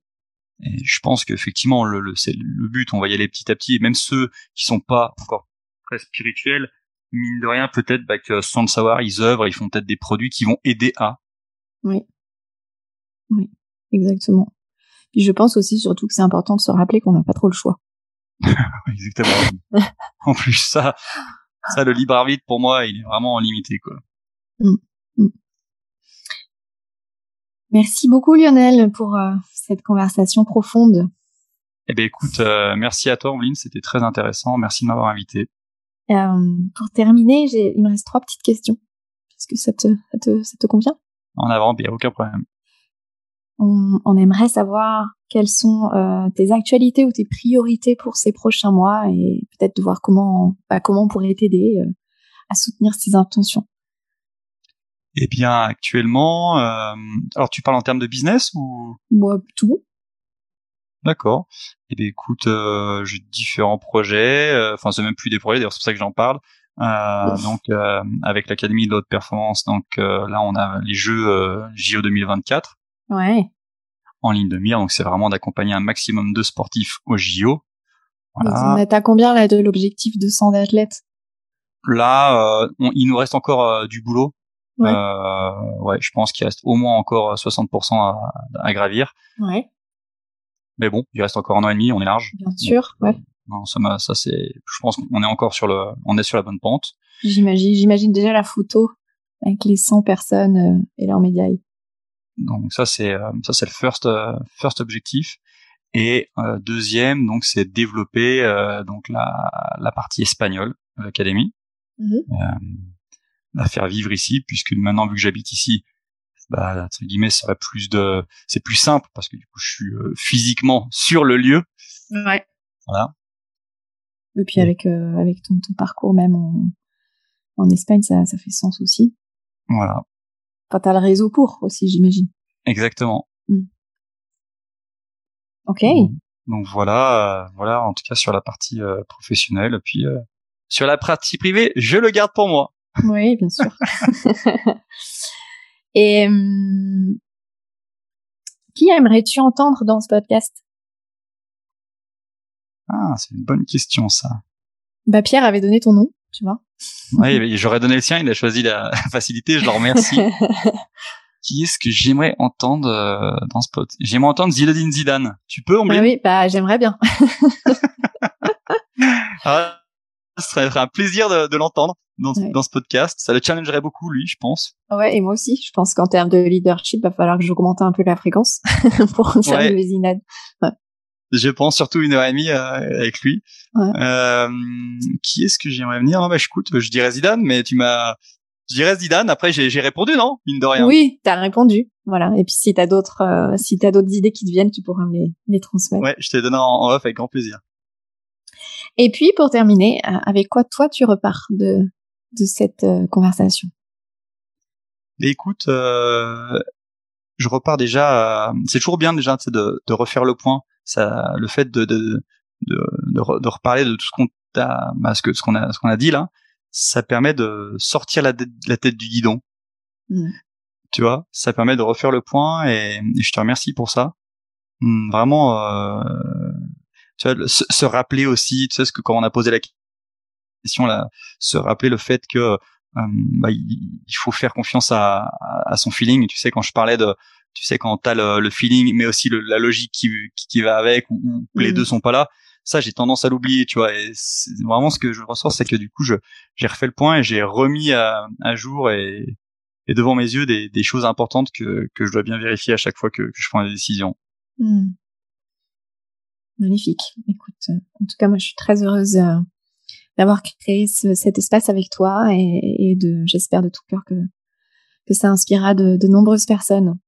Speaker 2: Et je pense qu'effectivement, le, le, c'est le but, on va y aller petit à petit, et même ceux qui sont pas encore très spirituels, mine de rien, peut-être bah, que sans le savoir, ils œuvrent, ils font peut-être des produits qui vont aider à.
Speaker 1: Oui. Oui, exactement. Puis je pense aussi surtout que c'est important de se rappeler qu'on n'a pas trop le choix.
Speaker 2: exactement. en plus, ça, ça, le libre arbitre, pour moi, il est vraiment limité, quoi.
Speaker 1: Mm, mm. Merci beaucoup, Lionel, pour euh, cette conversation profonde.
Speaker 2: Eh bien, écoute, euh, merci à toi, Oline, c'était très intéressant. Merci de m'avoir invité.
Speaker 1: Euh, pour terminer, il me reste trois petites questions. Est-ce que ça te, ça te, ça te convient?
Speaker 2: En avant, il n'y a aucun problème.
Speaker 1: On, on, aimerait savoir quelles sont euh, tes actualités ou tes priorités pour ces prochains mois et peut-être de voir comment, bah, comment on pourrait t'aider euh, à soutenir ces intentions.
Speaker 2: Eh bien, actuellement, euh, alors tu parles en termes de business ou?
Speaker 1: Moi, tout.
Speaker 2: D'accord. Eh bien, écoute, euh, j'ai différents projets. Euh, enfin, c'est même plus des projets. D'ailleurs, c'est pour ça que j'en parle. Euh, donc, euh, avec l'académie de haute performance, donc là, on a les Jeux JO 2024.
Speaker 1: Ouais.
Speaker 2: En ligne de mire. Donc, c'est vraiment d'accompagner un maximum de sportifs au JO.
Speaker 1: Voilà. On est à combien là de l'objectif de 100 athlètes?
Speaker 2: Là, il nous reste encore du boulot. Ouais. ouais, je pense qu'il reste au moins encore 60% à, à gravir.
Speaker 1: Ouais.
Speaker 2: Mais bon, il reste encore un an et demi, on est large.
Speaker 1: Bien sûr, ouais.
Speaker 2: Non, ça, ça c'est, je pense qu'on est encore sur le, on est sur la bonne pente.
Speaker 1: J'imagine, j'imagine déjà la photo avec les 100 personnes euh, et leurs médailles.
Speaker 2: Donc ça c'est, euh, ça c'est le first, euh, first objectif. Et deuxième, donc c'est développer donc la, la partie espagnole de l'académie, mm-hmm. la faire vivre ici, puisque maintenant vu que j'habite ici, bah entre guillemets ça plus de c'est plus simple parce que du coup je suis euh, physiquement sur le lieu.
Speaker 1: Ouais.
Speaker 2: Voilà.
Speaker 1: Et puis avec euh, avec ton, ton parcours même en, en Espagne ça ça fait sens aussi.
Speaker 2: Voilà
Speaker 1: enfin t'as le réseau pour aussi j'imagine.
Speaker 2: Exactement.
Speaker 1: Hmm. ok.
Speaker 2: Donc, voilà euh, voilà en tout cas sur la partie professionnelle. Puis sur la partie privée je le garde pour moi.
Speaker 1: Oui bien sûr. Et hum, qui aimerais-tu entendre dans ce podcast?
Speaker 2: Ah, c'est une bonne question ça.
Speaker 1: Bah Pierre avait donné ton nom, tu vois.
Speaker 2: Oui, j'aurais donné le sien, il a choisi la facilité, je le remercie. qui est-ce que j'aimerais entendre euh, dans ce podcast J'aimerais entendre Zinedine Zidane. Tu peux,
Speaker 1: Ah oui, bah j'aimerais bien.
Speaker 2: ah, ce serait un plaisir de, de l'entendre dans, dans, ce podcast. Ça le challengerait beaucoup, lui, je pense.
Speaker 1: Ouais, et moi aussi. Je pense qu'en termes de leadership, il va falloir que j'augmente un peu la fréquence pour faire ouais. le Ouais.
Speaker 2: Je pense surtout une heure et demie euh, avec lui.
Speaker 1: Ouais.
Speaker 2: Euh, qui est-ce que j'aimerais venir? Non, bah, écoute, je dirais Zidane, mais tu m'as, je dirais Zidane. Après, j'ai répondu, non? Mine de rien.
Speaker 1: Oui, t'as répondu. Voilà. Et puis, si t'as d'autres, euh, si t'as d'autres idées qui te viennent, tu pourras me les, les transmettre.
Speaker 2: Ouais, je te donnerai en, en off avec grand plaisir.
Speaker 1: Et puis, pour terminer, euh, avec quoi toi tu repars de, de cette euh, conversation?
Speaker 2: Mais écoute, euh, je repars déjà. c'est toujours bien déjà de, de refaire le point. Ça, le fait de de, de, de, de reparler de tout ce qu'on a, bah, ce que ce qu'on a ce qu'on a dit là, ça permet de sortir la, la tête du guidon.
Speaker 1: Mmh.
Speaker 2: Tu vois, ça permet de refaire le point et, et je te remercie pour ça. Mmh, vraiment, euh, tu vois, se, se, rappeler aussi, tu sais, ce que quand on a posé la question là, se rappeler le fait que euh, bah, il, faut faire confiance à, à, son feeling. Tu sais, quand je parlais de, tu sais, quand t'as le, le feeling, mais aussi le, la logique qui, qui, va avec, ou, ou les mmh. deux sont pas là, ça j'ai tendance à l'oublier, tu vois. Et vraiment ce que je ressens, c'est que du coup, je j'ai refait le point et j'ai remis à, à jour et, et devant mes yeux des, des choses importantes que, que je dois bien vérifier à chaque fois que, que je prends des décisions.
Speaker 1: Mmh. Magnifique. Écoute, euh, en tout cas, moi, je suis très heureuse euh, d'avoir créé ce, cet espace avec toi et, et de, j'espère de tout cœur que que ça inspirera de, de, nombreuses personnes.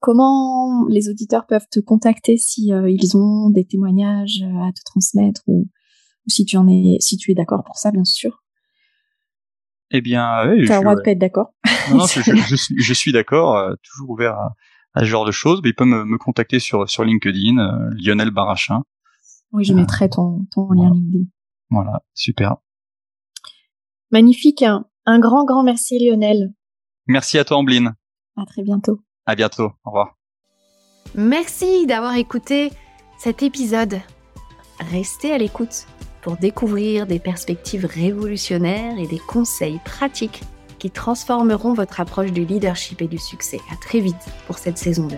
Speaker 1: Comment les auditeurs peuvent te contacter si euh, ils ont des témoignages à te transmettre ou, ou, si tu en es, si tu es d'accord pour ça, bien sûr.
Speaker 2: Eh bien, oui,
Speaker 1: T'as le droit de pas être d'accord.
Speaker 2: Non, non je, je, suis, je suis d'accord, euh, toujours ouvert à, à, ce genre de choses. Mais il peut me, me contacter sur sur LinkedIn, euh, Lionel Barachin.
Speaker 1: Oui, je mettrai ton ton lien LinkedIn.
Speaker 2: Voilà, super.
Speaker 1: Magnifique. Un grand, grand merci Lionel.
Speaker 2: Merci à toi Ambline.
Speaker 1: À très bientôt.
Speaker 2: À bientôt. Au revoir.
Speaker 1: Merci d'avoir écouté cet épisode. Restez à l'écoute pour découvrir des perspectives révolutionnaires et des conseils pratiques qui transformeront votre approche du leadership et du succès. À très vite pour cette saison 2.